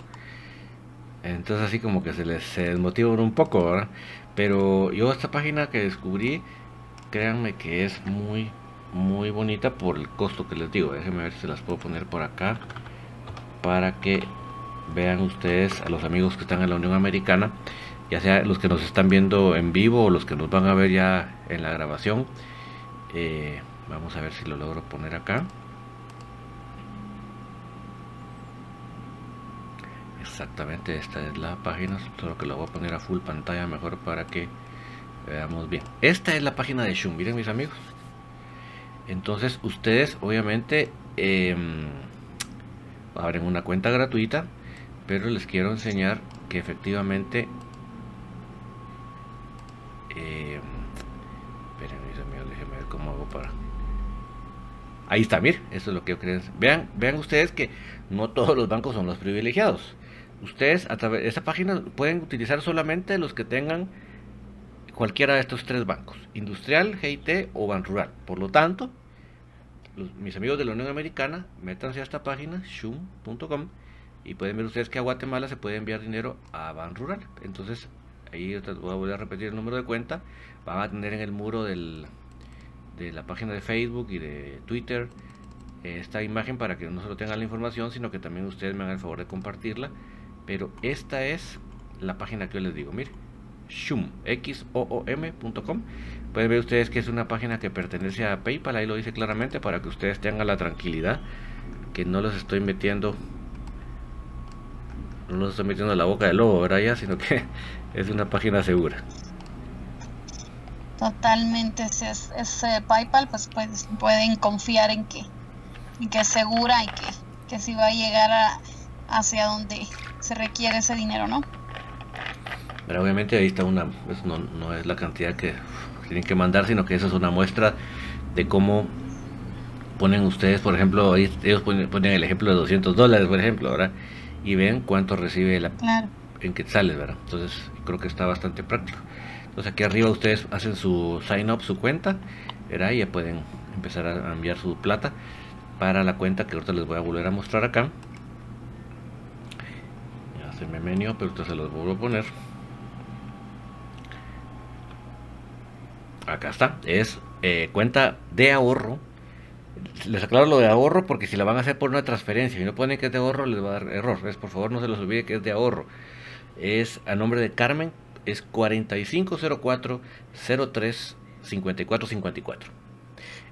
Entonces así como que se les se desmotiva un poco, Pero yo esta página que descubrí, créanme que es muy muy bonita por el costo que les digo. Déjenme ver si las puedo poner por acá para que vean ustedes a los amigos que están en la Unión Americana ya sea los que nos están viendo en vivo o los que nos van a ver ya en la grabación eh, vamos a ver si lo logro poner acá. Exactamente esta es la página solo que lo voy a poner a full pantalla mejor para que veamos bien. Esta es la página de Shum miren mis amigos. Entonces ustedes obviamente em, abren una cuenta gratuita, pero les quiero enseñar que efectivamente Eh, espérenme, déjenme ver cómo hago para. Ahí está, mire, eso es lo que yo creo. Vean, vean ustedes que no todos los bancos son los privilegiados. Ustedes a través de esta página pueden utilizar solamente los que tengan cualquiera de estos tres bancos, Industrial, GIT o Ban Rural. Por lo tanto, mis amigos de la Unión Americana, métanse a esta página, shum.com, y pueden ver ustedes que a Guatemala se puede enviar dinero a Ban Rural. Entonces, ahí voy a repetir el número de cuenta. Van a tener en el muro de la página de Facebook y de Twitter esta imagen para que no solo tengan la información, sino que también ustedes me hagan el favor de compartirla. Pero esta es la página que yo les digo. Mire Shum, X-O-O-M.com. Pueden ver ustedes que es una página que pertenece a PayPal, ahí lo dice claramente, para que ustedes tengan la tranquilidad que no los estoy metiendo, no los estoy metiendo en la boca del lobo, ¿verdad? Sino que es una página segura. Totalmente, si es, PayPal, pues, pues, pueden confiar en que, que es segura y que, que si va a llegar hacia donde se requiere ese dinero, ¿no? Pero obviamente ahí está una, pues no, no es la cantidad que tienen que mandar, sino que eso es una muestra de cómo ponen ustedes, por ejemplo, ahí ellos ponen, el ejemplo de 200 dólares, por ejemplo, ¿verdad? Y ven cuánto recibe la, en quetzales, ¿verdad? Entonces creo que está bastante práctico. Entonces aquí arriba ustedes hacen su sign up, su cuenta, ¿verdad? Y ya pueden empezar a enviar su plata para la cuenta que ahorita les voy a volver a mostrar acá. Ya se me menú, pero ahorita se los vuelvo a poner. acá está, es eh, cuenta de ahorro. Les aclaro lo de ahorro porque si la van a hacer por una transferencia y no ponen que es de ahorro, les va a dar error. Es, por favor, no se los olvide que es de ahorro. Es a nombre de Carmen, es 4504 03 5454.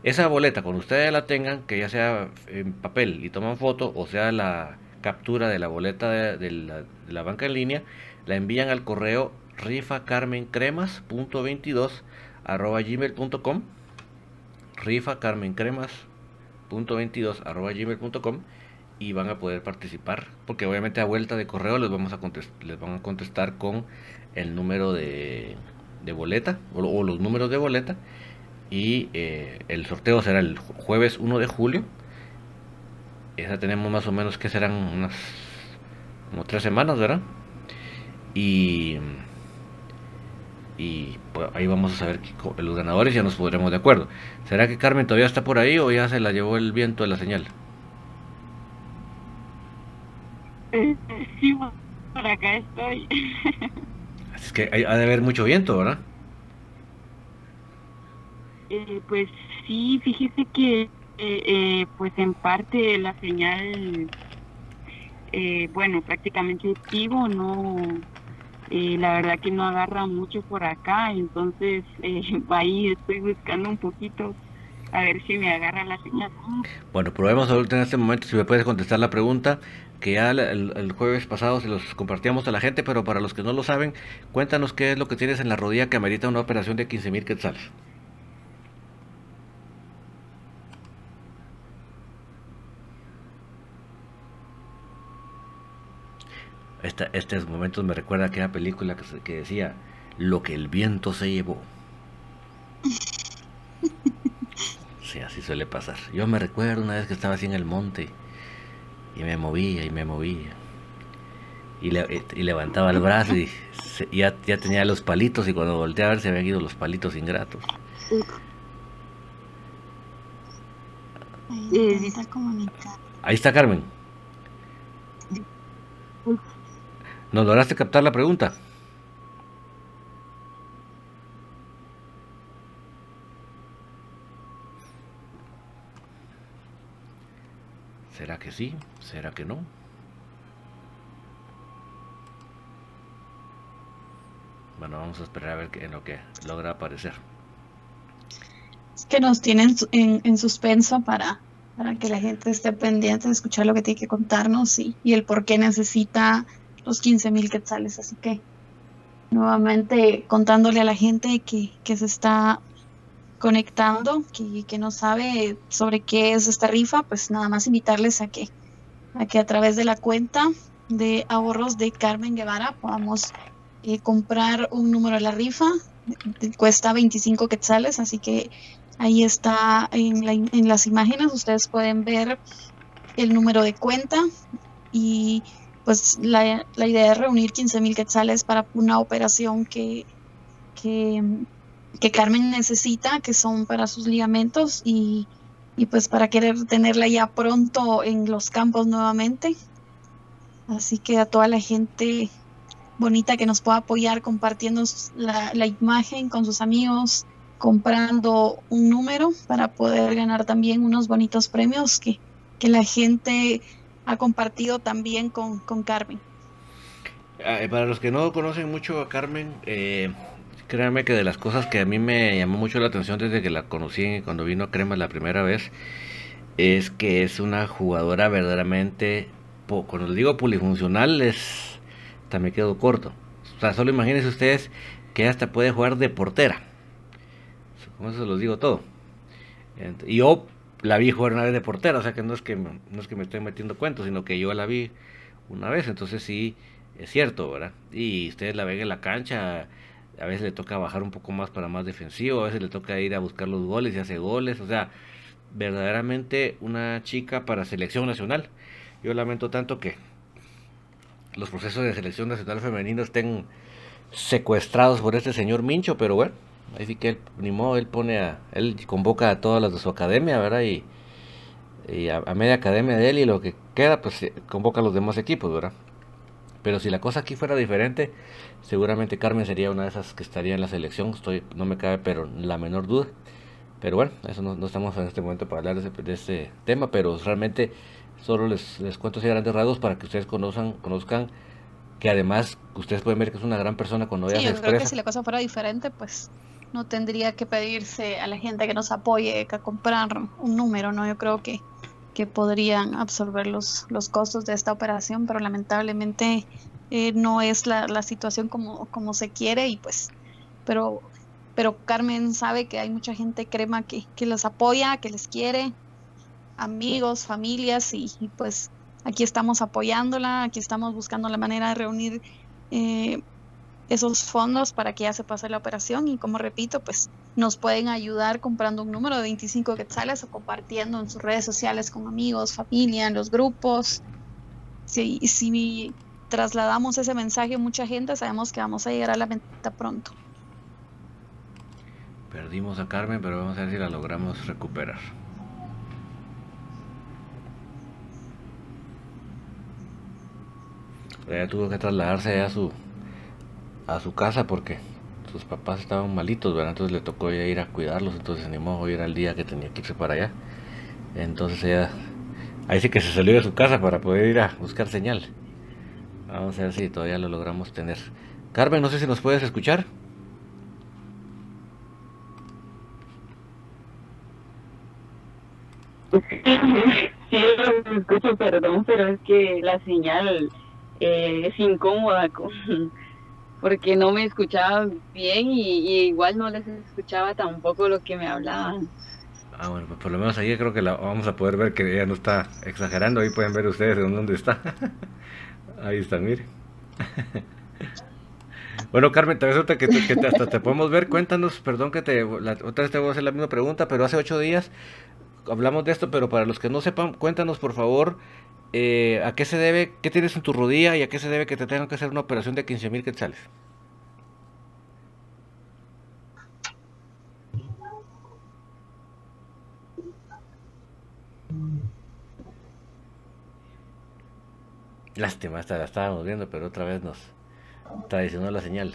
Esa boleta, cuando ustedes la tengan, que ya sea en papel y toman foto, o sea la captura de la boleta de, la, banca en línea, la envían al correo rifacarmencremas.22 arroba gmail.com rifa carmencremas.22 arroba gmail.com y van a poder participar porque obviamente a vuelta de correo les vamos a les van a contestar con el número de, de boleta o, los números de boleta y eh, el sorteo será el jueves 1 de julio esa tenemos más o menos que serán unas como tres semanas verdad y y pues, ahí vamos a saber los ganadores ya nos podremos de acuerdo. ¿Será que Carmen todavía está por ahí o ya se la llevó el viento de la señal? Eh, sí, por acá estoy. Es que hay, ha de haber mucho viento, ¿verdad? Eh, pues sí, fíjese que eh, pues en parte la señal, bueno, prácticamente activo, no eh, la verdad que no agarra mucho por acá, entonces eh, ahí estoy buscando un poquito a ver si me agarra la señal. Bueno, probemos ahorita en este momento si me puedes contestar la pregunta que ya el, jueves pasado se los compartíamos a la gente, pero para los que no lo saben, cuéntanos qué es lo que tienes en la rodilla que amerita una operación de 15 mil quetzales. estos momentos me recuerda a aquella película que, que decía Lo que el viento se llevó. Sí, así suele pasar. Yo me recuerdo una vez que estaba así en el monte y me movía y me movía. Y, levantaba el brazo y ya, ya, tenía los palitos y cuando volteaba a ver se habían ido los palitos ingratos. Ahí está Carmen. ¿No lograste captar la pregunta? ¿Será que sí? ¿Será que no? Bueno, vamos a esperar a ver en lo que logra aparecer. Es que nos tienen en, en suspenso para, para que la gente esté pendiente de escuchar lo que tiene que contarnos y, y el por qué necesita los 15 mil quetzales. Así que nuevamente contándole a la gente que, se está conectando, que, que, no sabe sobre qué es esta rifa, pues nada más invitarles a que, a que a través de la cuenta de ahorros de Carmen Guevara podamos eh, comprar un número de la rifa. Cuesta 25 quetzales, así que ahí está en, en las imágenes, ustedes pueden ver el número de cuenta y pues la, la idea es reunir 15 mil quetzales para una operación que, que, que, Carmen necesita, que son para sus ligamentos y, y pues para querer tenerla ya pronto en los campos nuevamente. Así que a toda la gente bonita que nos pueda apoyar compartiendo la, imagen con sus amigos, comprando un número para poder ganar también unos bonitos premios que, que la gente ha compartido también con, con Carmen. Ah, para los que no conocen mucho a Carmen, eh, créanme que de las cosas que a mí me llamó mucho la atención desde que la conocí cuando vino a Crema la primera vez, es que es una jugadora verdaderamente, cuando digo polifuncional, es, también quedo corto. O sea, solo imagínense ustedes que hasta puede jugar de portera. Con eso se los digo todo. Y yo la vi jugar una vez de portera, o sea que no es que no es que me estoy metiendo cuentos, sino que yo la vi una vez, entonces sí es cierto, ¿verdad? Y ustedes la ven en la cancha, a veces le toca bajar un poco más para más defensivo, a veces le toca ir a buscar los goles y hace goles, o sea, verdaderamente una chica para selección nacional. Yo lamento tanto que los procesos de selección nacional femenino estén secuestrados por este señor Mincho, pero bueno, Ahí sí que él, ni modo, él pone a, él convoca a todas las de su academia, ¿verdad? Y, a, media academia de él y lo que queda, pues convoca a los demás equipos, ¿verdad? Pero si la cosa aquí fuera diferente, seguramente Carmen sería una de esas que estaría en la selección, estoy, no me cabe pero la menor duda. Pero bueno, eso no, estamos en este momento para hablar de, ese, este tema, pero realmente solo les, les cuento así grandes rasgos para que ustedes conozcan, conozcan que además ustedes pueden ver que es una gran persona cuando ella sí, se yo creo que si la cosa fuera diferente, pues no tendría que pedirse a la gente que nos apoye que comprar un número, ¿no? Yo creo que, que podrían absorber los, los costos de esta operación, pero lamentablemente eh, no es la, la, situación como, como se quiere y pues, pero, pero Carmen sabe que hay mucha gente crema que, que los apoya, que les quiere, amigos, familias y, pues aquí estamos apoyándola, aquí estamos buscando la manera de reunir eh, esos fondos para que ya se pase la operación y como repito, pues nos pueden ayudar comprando un número de 25 quetzales o compartiendo en sus redes sociales con amigos, familia, en los grupos. Si, si trasladamos ese mensaje a mucha gente, sabemos que vamos a llegar a la venta pronto. Perdimos a Carmen, pero vamos a ver si la logramos recuperar. Ella tuvo que trasladarse a su a su casa porque sus papás estaban malitos, ¿verdad? Entonces le tocó ya ir a cuidarlos, entonces ni modo, era el día que tenía que irse para allá. Entonces ella, ahí sí que se salió de su casa para poder ir a buscar señal. Vamos a ver si todavía lo logramos tener. Carmen, no sé si nos puedes escuchar. Sí, escucho, perdón, pero es que la señal eh, es incómoda con, porque no me escuchaba bien y, igual no les escuchaba tampoco lo que me hablaban. Ah, bueno, pues por lo menos ahí creo que la vamos a poder ver que ella no está exagerando. Ahí pueden ver ustedes en dónde está. ahí está, miren. bueno, Carmen, te resulta que, que hasta te podemos ver. Cuéntanos, perdón que te otra vez te voy a hacer la misma pregunta, pero hace ocho días hablamos de esto, pero para los que no sepan, cuéntanos por favor eh, ¿a qué se debe, qué tienes en tu rodilla y a qué se debe que te tengan que hacer una operación de 15 mil quetzales? Lástima, esta la estábamos viendo, pero otra vez nos traicionó la señal.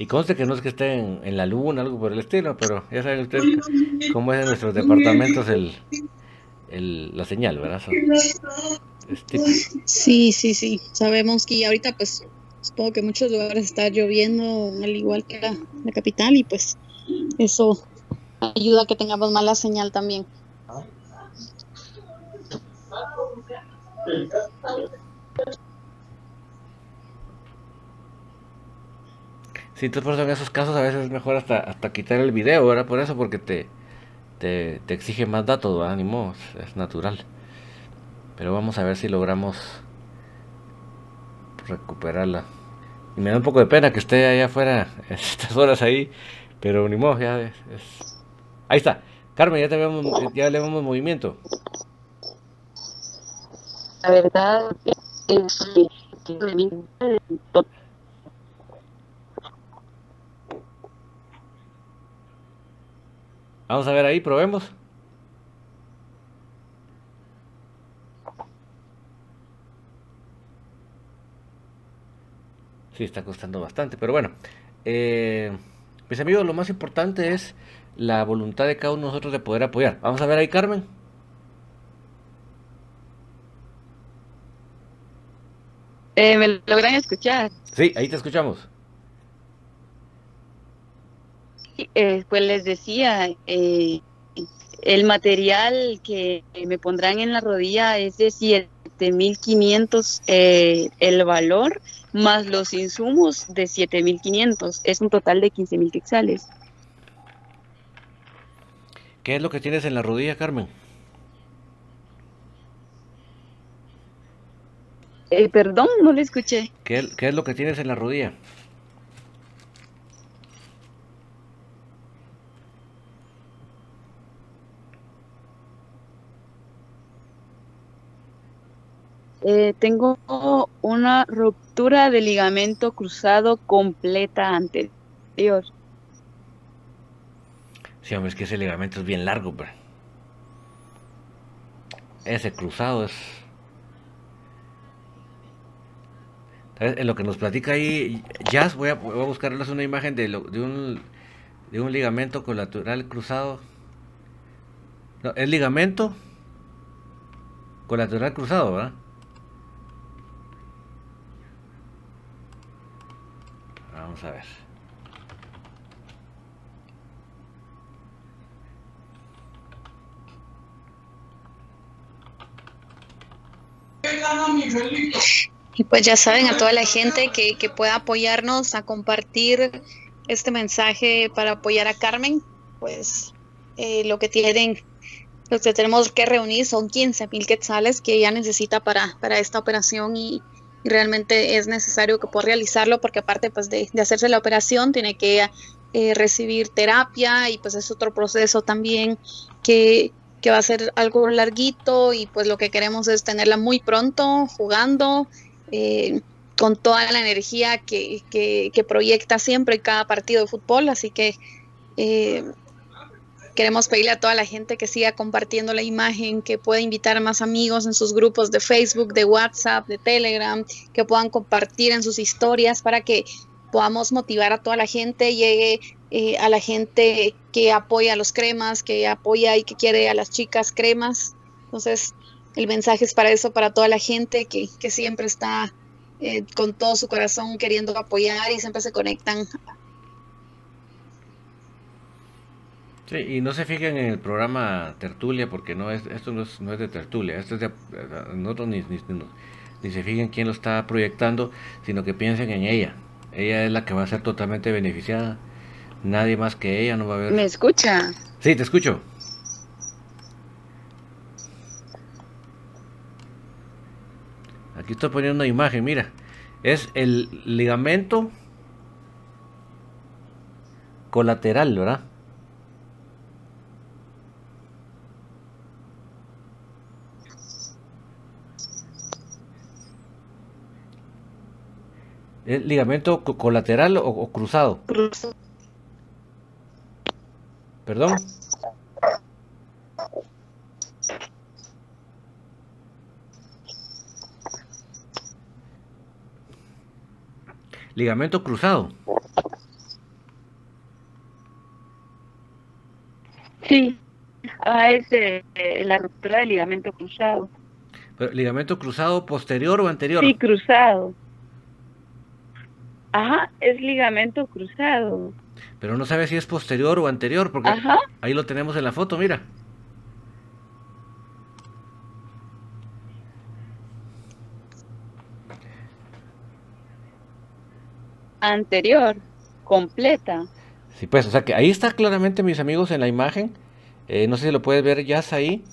Y conste que no es que esté en, la luna, algo por el estilo, pero ya saben ustedes cómo es en nuestros departamentos el, el, la señal, ¿verdad? sí, sí, sí. Sabemos que ahorita, pues, supongo que en muchos lugares está lloviendo, al igual que la, la capital, y pues eso ayuda a que tengamos mala señal también. Sí, entonces por eso en esos casos a veces es mejor hasta, hasta quitar el video, ¿verdad? Por eso, porque te, te, exige más datos, ¿verdad? Ni modo, es natural. Pero vamos a ver si logramos recuperarla. Y me da un poco de pena que esté allá afuera estas horas ahí, pero ni modo, ya es, Ahí está. Carmen, ya te vemos, ya le vemos movimiento. La verdad es que Vamos a ver ahí, probemos. Sí, está costando bastante, pero bueno. Eh, mis amigos, lo más importante es la voluntad de cada uno de nosotros de poder apoyar. Vamos a ver ahí, Carmen. Eh, ¿Me logran escuchar? Sí, ahí te escuchamos. Eh, pues les decía, eh, el material que me pondrán en la rodilla es de 7.500 eh, el valor, más los insumos de 7.500. Es un total de 15.000 quetzales. ¿Qué es lo que tienes en la rodilla, Carmen? Eh, perdón, no le escuché. ¿Qué, ¿Qué es lo que tienes en la rodilla? Eh, tengo una ruptura de ligamento cruzado completa anterior. Sí, hombre, es que ese ligamento es bien largo, pero ese cruzado es... En lo que nos platica ahí Jazz, voy a, voy a buscarles una imagen de, de, un, de un ligamento colateral cruzado. No, es ligamento colateral cruzado, ¿verdad? A ver. Y pues ya saben a toda la gente que, que pueda apoyarnos a compartir este mensaje para apoyar a Carmen, pues eh, lo que tienen, lo que tenemos que reunir son 15 mil quetzales que ella necesita para, para esta operación y, y realmente es necesario que pueda realizarlo porque aparte pues de, hacerse la operación tiene que eh, recibir terapia y pues es otro proceso también que, que, va a ser algo larguito y pues lo que queremos es tenerla muy pronto jugando eh, con toda la energía que, que, proyecta siempre cada partido de fútbol. Así que eh, Queremos pedirle a toda la gente que siga compartiendo la imagen, que pueda invitar a más amigos en sus grupos de Facebook, de WhatsApp, de Telegram, que puedan compartir en sus historias para que podamos motivar a toda la gente, llegue eh, a la gente que apoya a los cremas, que apoya y que quiere a las chicas cremas. Entonces, el mensaje es para eso, para toda la gente que, que siempre está eh, con todo su corazón queriendo apoyar y siempre se conectan Sí, y no se fijen en el programa Tertulia, porque no es, esto no es, no es de Tertulia, esto es de nosotros ni, ni, ni, se fijen quién lo está proyectando, sino que piensen en ella. Ella es la que va a ser totalmente beneficiada. Nadie más que ella no va a ver. ¿Me escucha? Sí, te escucho. Aquí estoy poniendo una imagen, mira. Es el ligamento colateral, ¿verdad? ¿Es ligamento colateral o, o cruzado? Cruzado. ¿Perdón? Ligamento cruzado. Sí, ah, es eh, la ruptura del ligamento cruzado. Pero, ¿Ligamento cruzado posterior o anterior? Sí, cruzado. Ajá, es ligamento cruzado. Pero no sabe si es posterior o anterior, porque Ajá. ahí lo tenemos en la foto, mira. Anterior, completa. Sí, pues, o sea que ahí está claramente, mis amigos, en la imagen. Eh, no sé si lo puedes ver ya ahí.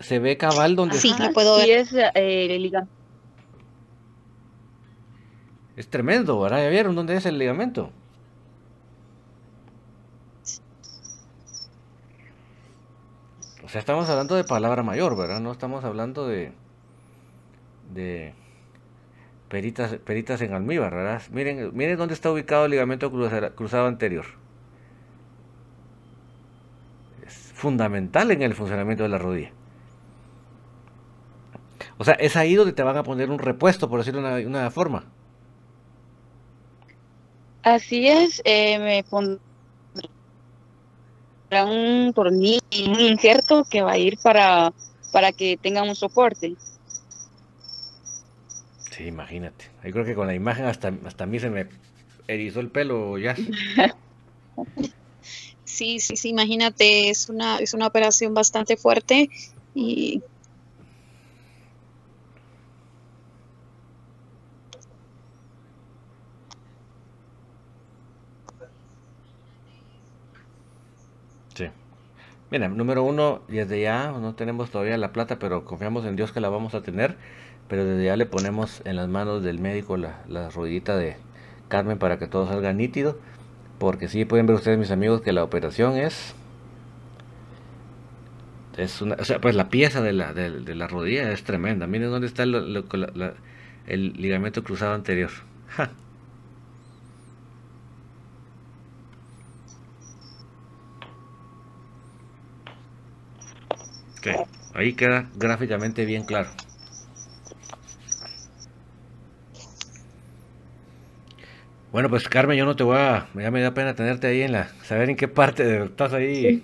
se ve cabal donde Sí, está. lo puedo ver. Sí, es eh, el ligamento. Es tremendo, ¿verdad? ¿Ya vieron dónde es el ligamento? O sea, estamos hablando de palabra mayor, ¿verdad? No estamos hablando de de peritas, peritas en almíbar, ¿verdad? Miren, miren dónde está ubicado el ligamento cruza- cruzado anterior. Es fundamental en el funcionamiento de la rodilla. O sea, es ahí donde te van a poner un repuesto, por decirlo de una forma. Así es, eh, me pondrán un tornillo, un injerto que va a ir para, para que tenga un soporte. Sí, imagínate. Yo creo que con la imagen hasta, hasta a mí se me erizó el pelo ya. Sí, sí, sí, imagínate, es una, es una operación bastante fuerte y Sí. Mira, número uno, desde ya no tenemos todavía la plata, pero confiamos en Dios que la vamos a tener. Pero desde ya le ponemos en las manos del médico la, rodillita de Carmen para que todo salga nítido. Porque sí pueden ver ustedes, mis amigos, que la operación es. Es una, o sea, pues la pieza de la, de, la rodilla es tremenda. Miren dónde está el ligamento cruzado anterior. Ja. Ahí queda gráficamente bien claro. Bueno, pues Carmen, yo no te voy a, ya me da pena tenerte ahí en la, saber en qué parte de- estás ahí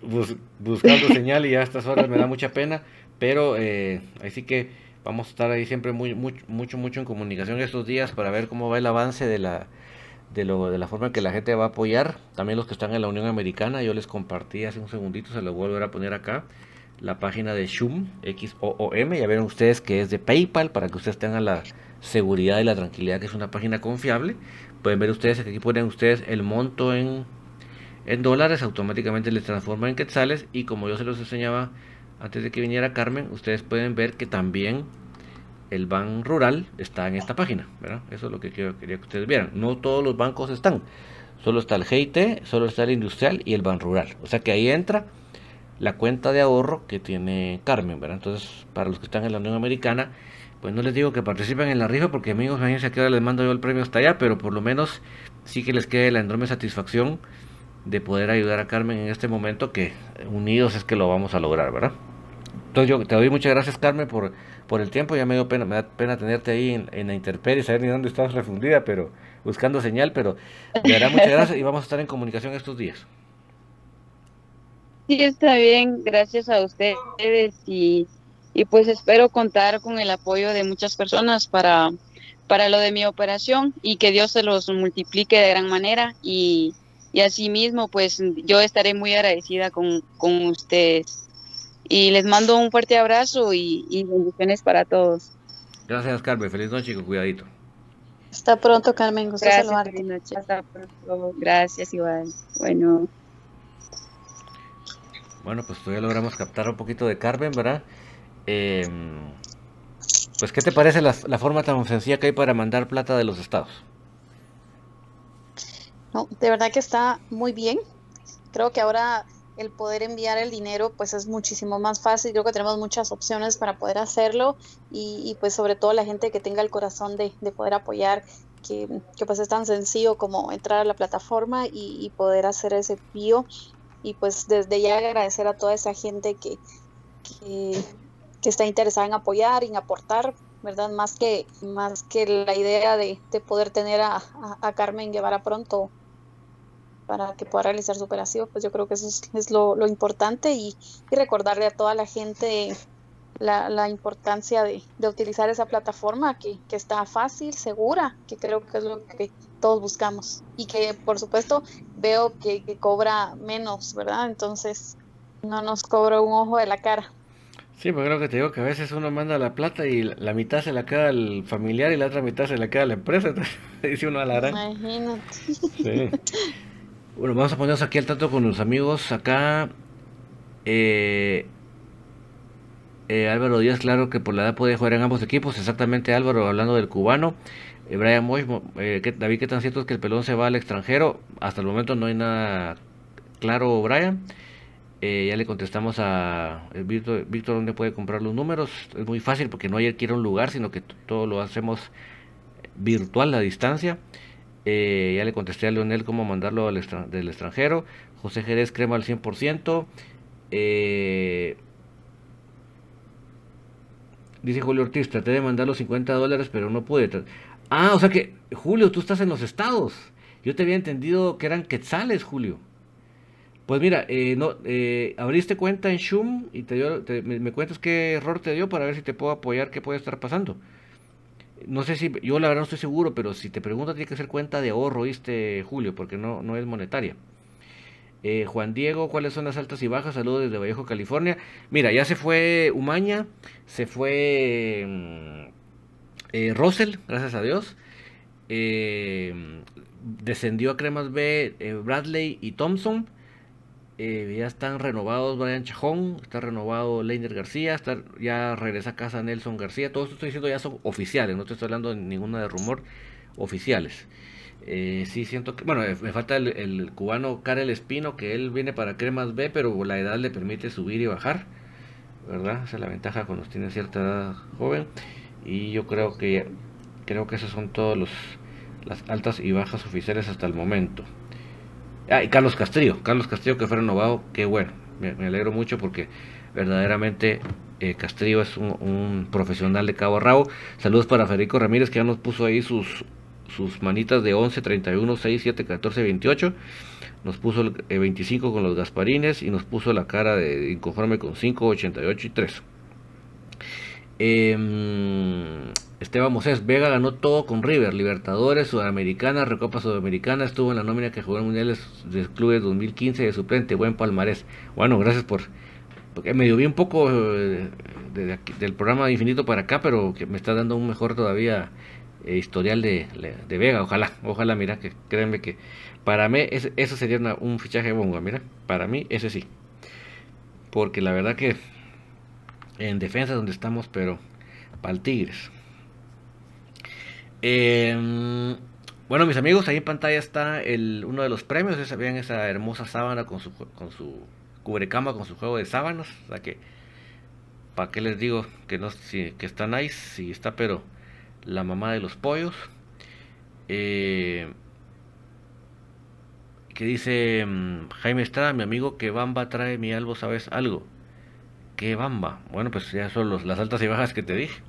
bus- buscando señal y a estas horas me da mucha pena, pero eh, así que vamos a estar ahí siempre muy, mucho, mucho, mucho en comunicación estos días para ver cómo va el avance de la, de lo, de la forma en que la gente va a apoyar. También los que están en la Unión Americana, yo les compartí hace un segundito, se lo voy a volver a poner acá, la página de Xoom, X-O-O-M, ya vieron ustedes que es de PayPal, para que ustedes tengan la seguridad y la tranquilidad que es una página confiable. Pueden ver ustedes que aquí ponen ustedes el monto en, en dólares, automáticamente les transforma en quetzales y como yo se los enseñaba antes de que viniera Carmen, ustedes pueden ver que también el Ban Rural está en esta página, ¿verdad? Eso es lo que quería que ustedes vieran. No todos los bancos están, solo está el GIT, solo está el Industrial y el Ban Rural. O sea que ahí entra la cuenta de ahorro que tiene Carmen, ¿verdad? Entonces, para los que están en la Unión Americana, pues no les digo que participen en la rifa, porque amigos, imagínense a qué hora les mando yo el premio hasta allá, pero por lo menos sí que les quede la enorme satisfacción de poder ayudar a Carmen en este momento, que unidos es que lo vamos a lograr, ¿verdad? Entonces yo te doy muchas gracias Carmen por, por el tiempo, ya me dio pena, me da pena tenerte ahí en, en la intemperie, saber ni dónde estás refundida, pero buscando señal, pero de verdad muchas gracias y vamos a estar en comunicación estos días. Sí, está bien, gracias a ustedes y, y pues espero contar con el apoyo de muchas personas para, para lo de mi operación y que Dios se los multiplique de gran manera y, y asimismo pues yo estaré muy agradecida con, con ustedes. Y les mando un fuerte abrazo y, y bendiciones para todos. Gracias Carmen, feliz noche y con cuidadito. hasta pronto, Carmen, gusto Gracias, saludarte. feliz noche. Hasta pronto. Gracias, igual. Bueno. Bueno, pues todavía logramos captar un poquito de Carmen, ¿verdad? Eh, pues, ¿qué te parece la, la forma tan sencilla que hay para mandar plata de los estados? No, de verdad que está muy bien. Creo que ahora el poder enviar el dinero pues es muchísimo más fácil. Creo que tenemos muchas opciones para poder hacerlo y, pues sobre todo la gente que tenga el corazón de, de poder apoyar, que, que, pues es tan sencillo como entrar a la plataforma y, poder hacer ese envío. Y pues desde ya agradecer a toda esa gente que, que, que está interesada en apoyar, en aportar, ¿verdad? Más que, más que la idea de, de poder tener a, a, a Carmen Guevara pronto para que pueda realizar su operación, pues yo creo que eso es, es lo, lo, importante y, y, recordarle a toda la gente la, la importancia de, de, utilizar esa plataforma que, que, está fácil, segura, que creo que es lo que todos buscamos y que por supuesto veo que, que cobra menos, ¿verdad? Entonces no nos cobra un ojo de la cara. Sí, pues creo que te digo que a veces uno manda la plata y la, mitad se la queda al familiar y la otra mitad se la queda a la empresa. Dice uno a la gran. Imagínate. Sí. Bueno, vamos a ponernos aquí al tanto con los amigos acá. Eh, Eh, Álvaro Díaz, claro que por la edad puede jugar en ambos equipos. Exactamente, Álvaro, hablando del cubano. Eh, Brian Moy, eh, David, ¿qué tan cierto es que el pelón se va al extranjero? Hasta el momento no hay nada claro, Brian. ya le contestamos a Víctor, Víctor dónde puede comprar los números. Es muy fácil porque no hay que ir a un lugar, sino que todo lo hacemos virtual a distancia. Ya le contesté a Leonel cómo mandarlo al del extranjero. José Jerez crema al 100%. Eh, Dice Julio Ortiz, traté de mandar los 50 dólares, pero no pude. Ah, o sea que, Julio, tú estás en los estados. Yo te había entendido que eran quetzales, Julio. Pues mira, eh, no, eh, abriste cuenta en Shum y te dio, me, cuentas qué error te dio para ver si te puedo apoyar, qué puede estar pasando. No sé si, yo la verdad no estoy seguro, pero si te pregunto tiene que ser cuenta de ahorro, ¿viste, Julio? Porque no, no es monetaria. Eh, Juan Diego, ¿cuáles son las altas y bajas? Saludos desde Vallejo, California. Mira, ya se fue Umaña, se fue mm, eh, Russell, gracias a Dios. Eh, descendió a Cremas B Bradley y Thompson. Ya están renovados Brian Chajón, está renovado Leiner García, está, ya regresa a casa Nelson García. Todo esto estoy diciendo ya son oficiales, no estoy hablando de ninguna de rumor, oficiales. Eh, sí, siento que. Bueno, me falta el, cubano Karel Espino, que él viene para Cremas B, pero la edad le permite subir y bajar. ¿Verdad? Esa es la ventaja cuando tiene cierta edad joven. Y yo creo que. Creo que esas son todas las altas y bajas oficiales hasta el momento. Ah, y Carlos Castillo. Carlos Castillo que fue renovado. Qué bueno. Me, alegro mucho porque verdaderamente eh, Castillo es un, profesional de cabo a rabo. Saludos para Federico Ramírez que ya nos puso ahí sus sus manitas de 11, 31, 6, 7, 14, 28. Nos puso el 25 eh, con los Gasparines y nos puso la cara de inconforme con 5, 88 y 3. Eh, Esteban Moses Vega ganó todo con River, Libertadores, Sudamericana, Recopa Sudamericana, estuvo en la nómina que jugó en Mundiales de Clubes 2015 de suplente, buen palmarés. Bueno, gracias por... Me bien un poco eh, del programa de Infinito para acá, pero que me está dando un mejor todavía eh, historial de, de, Vega. Ojalá, ojalá, mira, que créanme que para mí eso sería un fichaje bongo, mira, para mí ese sí. Porque la verdad que en defensa donde estamos, pero para el Tigres. Em, bueno, mis amigos, ahí en pantalla está el, uno de los premios. Vean esa hermosa sábana con su, con su cubrecama, con su juego de sábanas. O sea que, ¿para qué les digo que no si, que está nice? Sí, está, pero la mamá de los pollos. Eh, que dice mm, Jaime Estrada, mi amigo, que Bamba trae mi albo, ¿sabes algo? ¿Qué Bamba? Bueno, pues ya son las altas y bajas que te dije.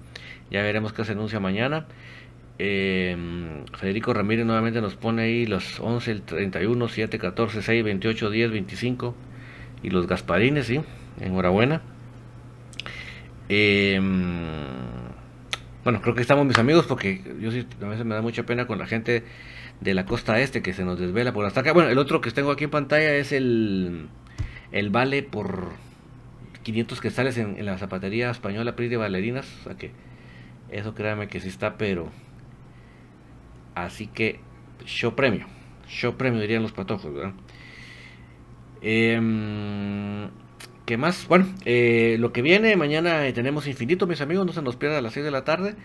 Ya veremos qué se anuncia mañana. Eh, Federico Ramírez nuevamente nos pone ahí los 11, el 31, 7, 14, 6, 28, 10, 25 y los Gasparines, ¿sí? Enhorabuena. Eh, bueno, creo que estamos mis amigos porque yo sí, a veces me da mucha pena con la gente de la costa este que se nos desvela por hasta acá. Bueno, el otro que tengo aquí en pantalla es el, el vale por 500 quetzales en, en la zapatería española PRI de Valerinas. O sea que eso créanme que sí está, pero... Así que, show premio. Show premio dirían los patojos, ¿verdad? Eh, ¿Qué más? Bueno, eh, lo que viene, mañana eh, tenemos infinito, mis amigos, no se nos pierda a las 6 de la tarde.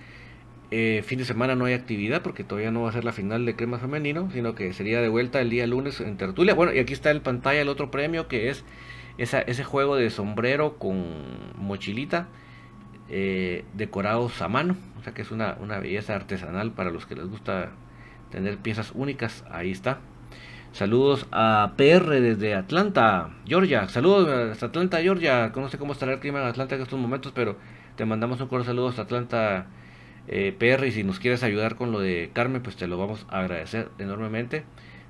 Eh, fin de semana no hay actividad porque todavía no va a ser la final de crema femenino, sino que sería de vuelta el día lunes en tertulia. Bueno, y aquí está en pantalla el otro premio que es ese juego de sombrero con mochilita decorados a mano, o sea que es una, una belleza artesanal para los que les gusta tener piezas únicas. Ahí está. Saludos a PR desde Atlanta, Georgia. Saludos hasta Atlanta, Georgia. No sé cómo estará el clima en Atlanta en estos momentos, pero te mandamos un cordial saludo hasta Atlanta, eh, PR. Y si nos quieres ayudar con lo de Carmen, pues te lo vamos a agradecer enormemente.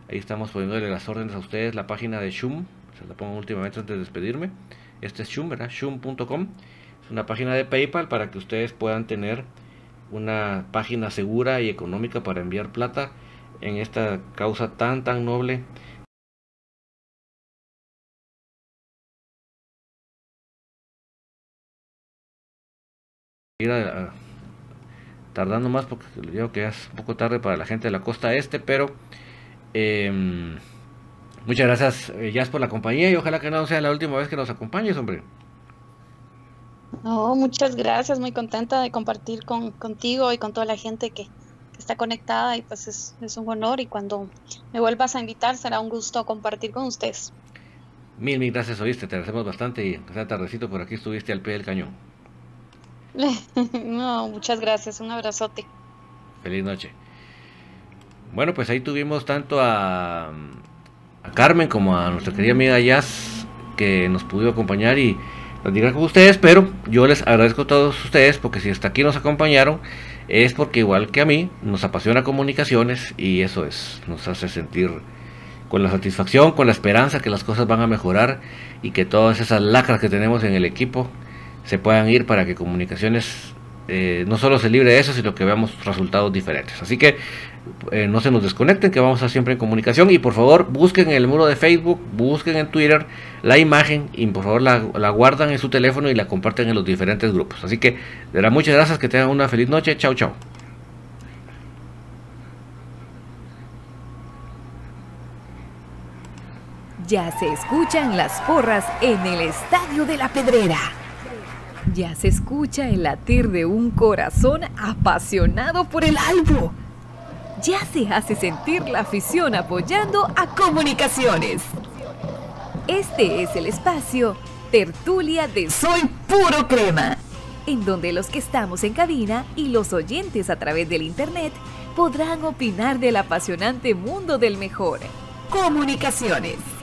Ahí estamos poniéndole las órdenes a ustedes. La página de Shum, se la pongo últimamente antes de despedirme. Este es Shum, ¿verdad? Shum.com. Es una página de PayPal para que ustedes puedan tener una página segura y económica para enviar plata en esta causa tan tan noble tardando más porque digo que es un poco tarde para la gente de la costa este pero em, muchas gracias eh, Jazz por la compañía y ojalá que no sea la última vez que nos acompañes hombre No, muchas gracias, muy contenta de compartir con, contigo y con toda la gente que, está conectada y pues es, un honor y cuando me vuelvas a invitar será un gusto compartir con ustedes. Mil, mil gracias, oíste, te agradecemos bastante y esta tardecito por aquí estuviste al pie del cañón. no, muchas gracias, un abrazote. Feliz noche. Bueno, pues ahí tuvimos tanto a, a Carmen como a nuestra querida amiga Jazz que nos pudo acompañar y platicar con ustedes, pero yo les agradezco a todos ustedes porque si hasta aquí nos acompañaron es porque igual que a mí nos apasiona comunicaciones y eso es, nos hace sentir con la satisfacción, con la esperanza que las cosas van a mejorar y que todas esas lacras que tenemos en el equipo se puedan ir para que comunicaciones eh, no solo se libre de eso, sino que veamos resultados diferentes. Así que eh, no se nos desconecten, que vamos a siempre en comunicación. Y por favor, busquen en el muro de Facebook, busquen en Twitter la imagen y por favor la, la guardan en su teléfono y la comparten en los diferentes grupos. Así que, de verdad, muchas gracias, que tengan una feliz noche. Chao, chao. Ya se escuchan las porras en el Estadio de la Pedrera. Ya se escucha el latir de un corazón apasionado por el albo. Ya se hace sentir la afición apoyando a comunicaciones. Este es el espacio Tertulia de Soy Puro Crema, en donde los que estamos en cabina y los oyentes a través del Internet podrán opinar del apasionante mundo del mejor. Comunicaciones.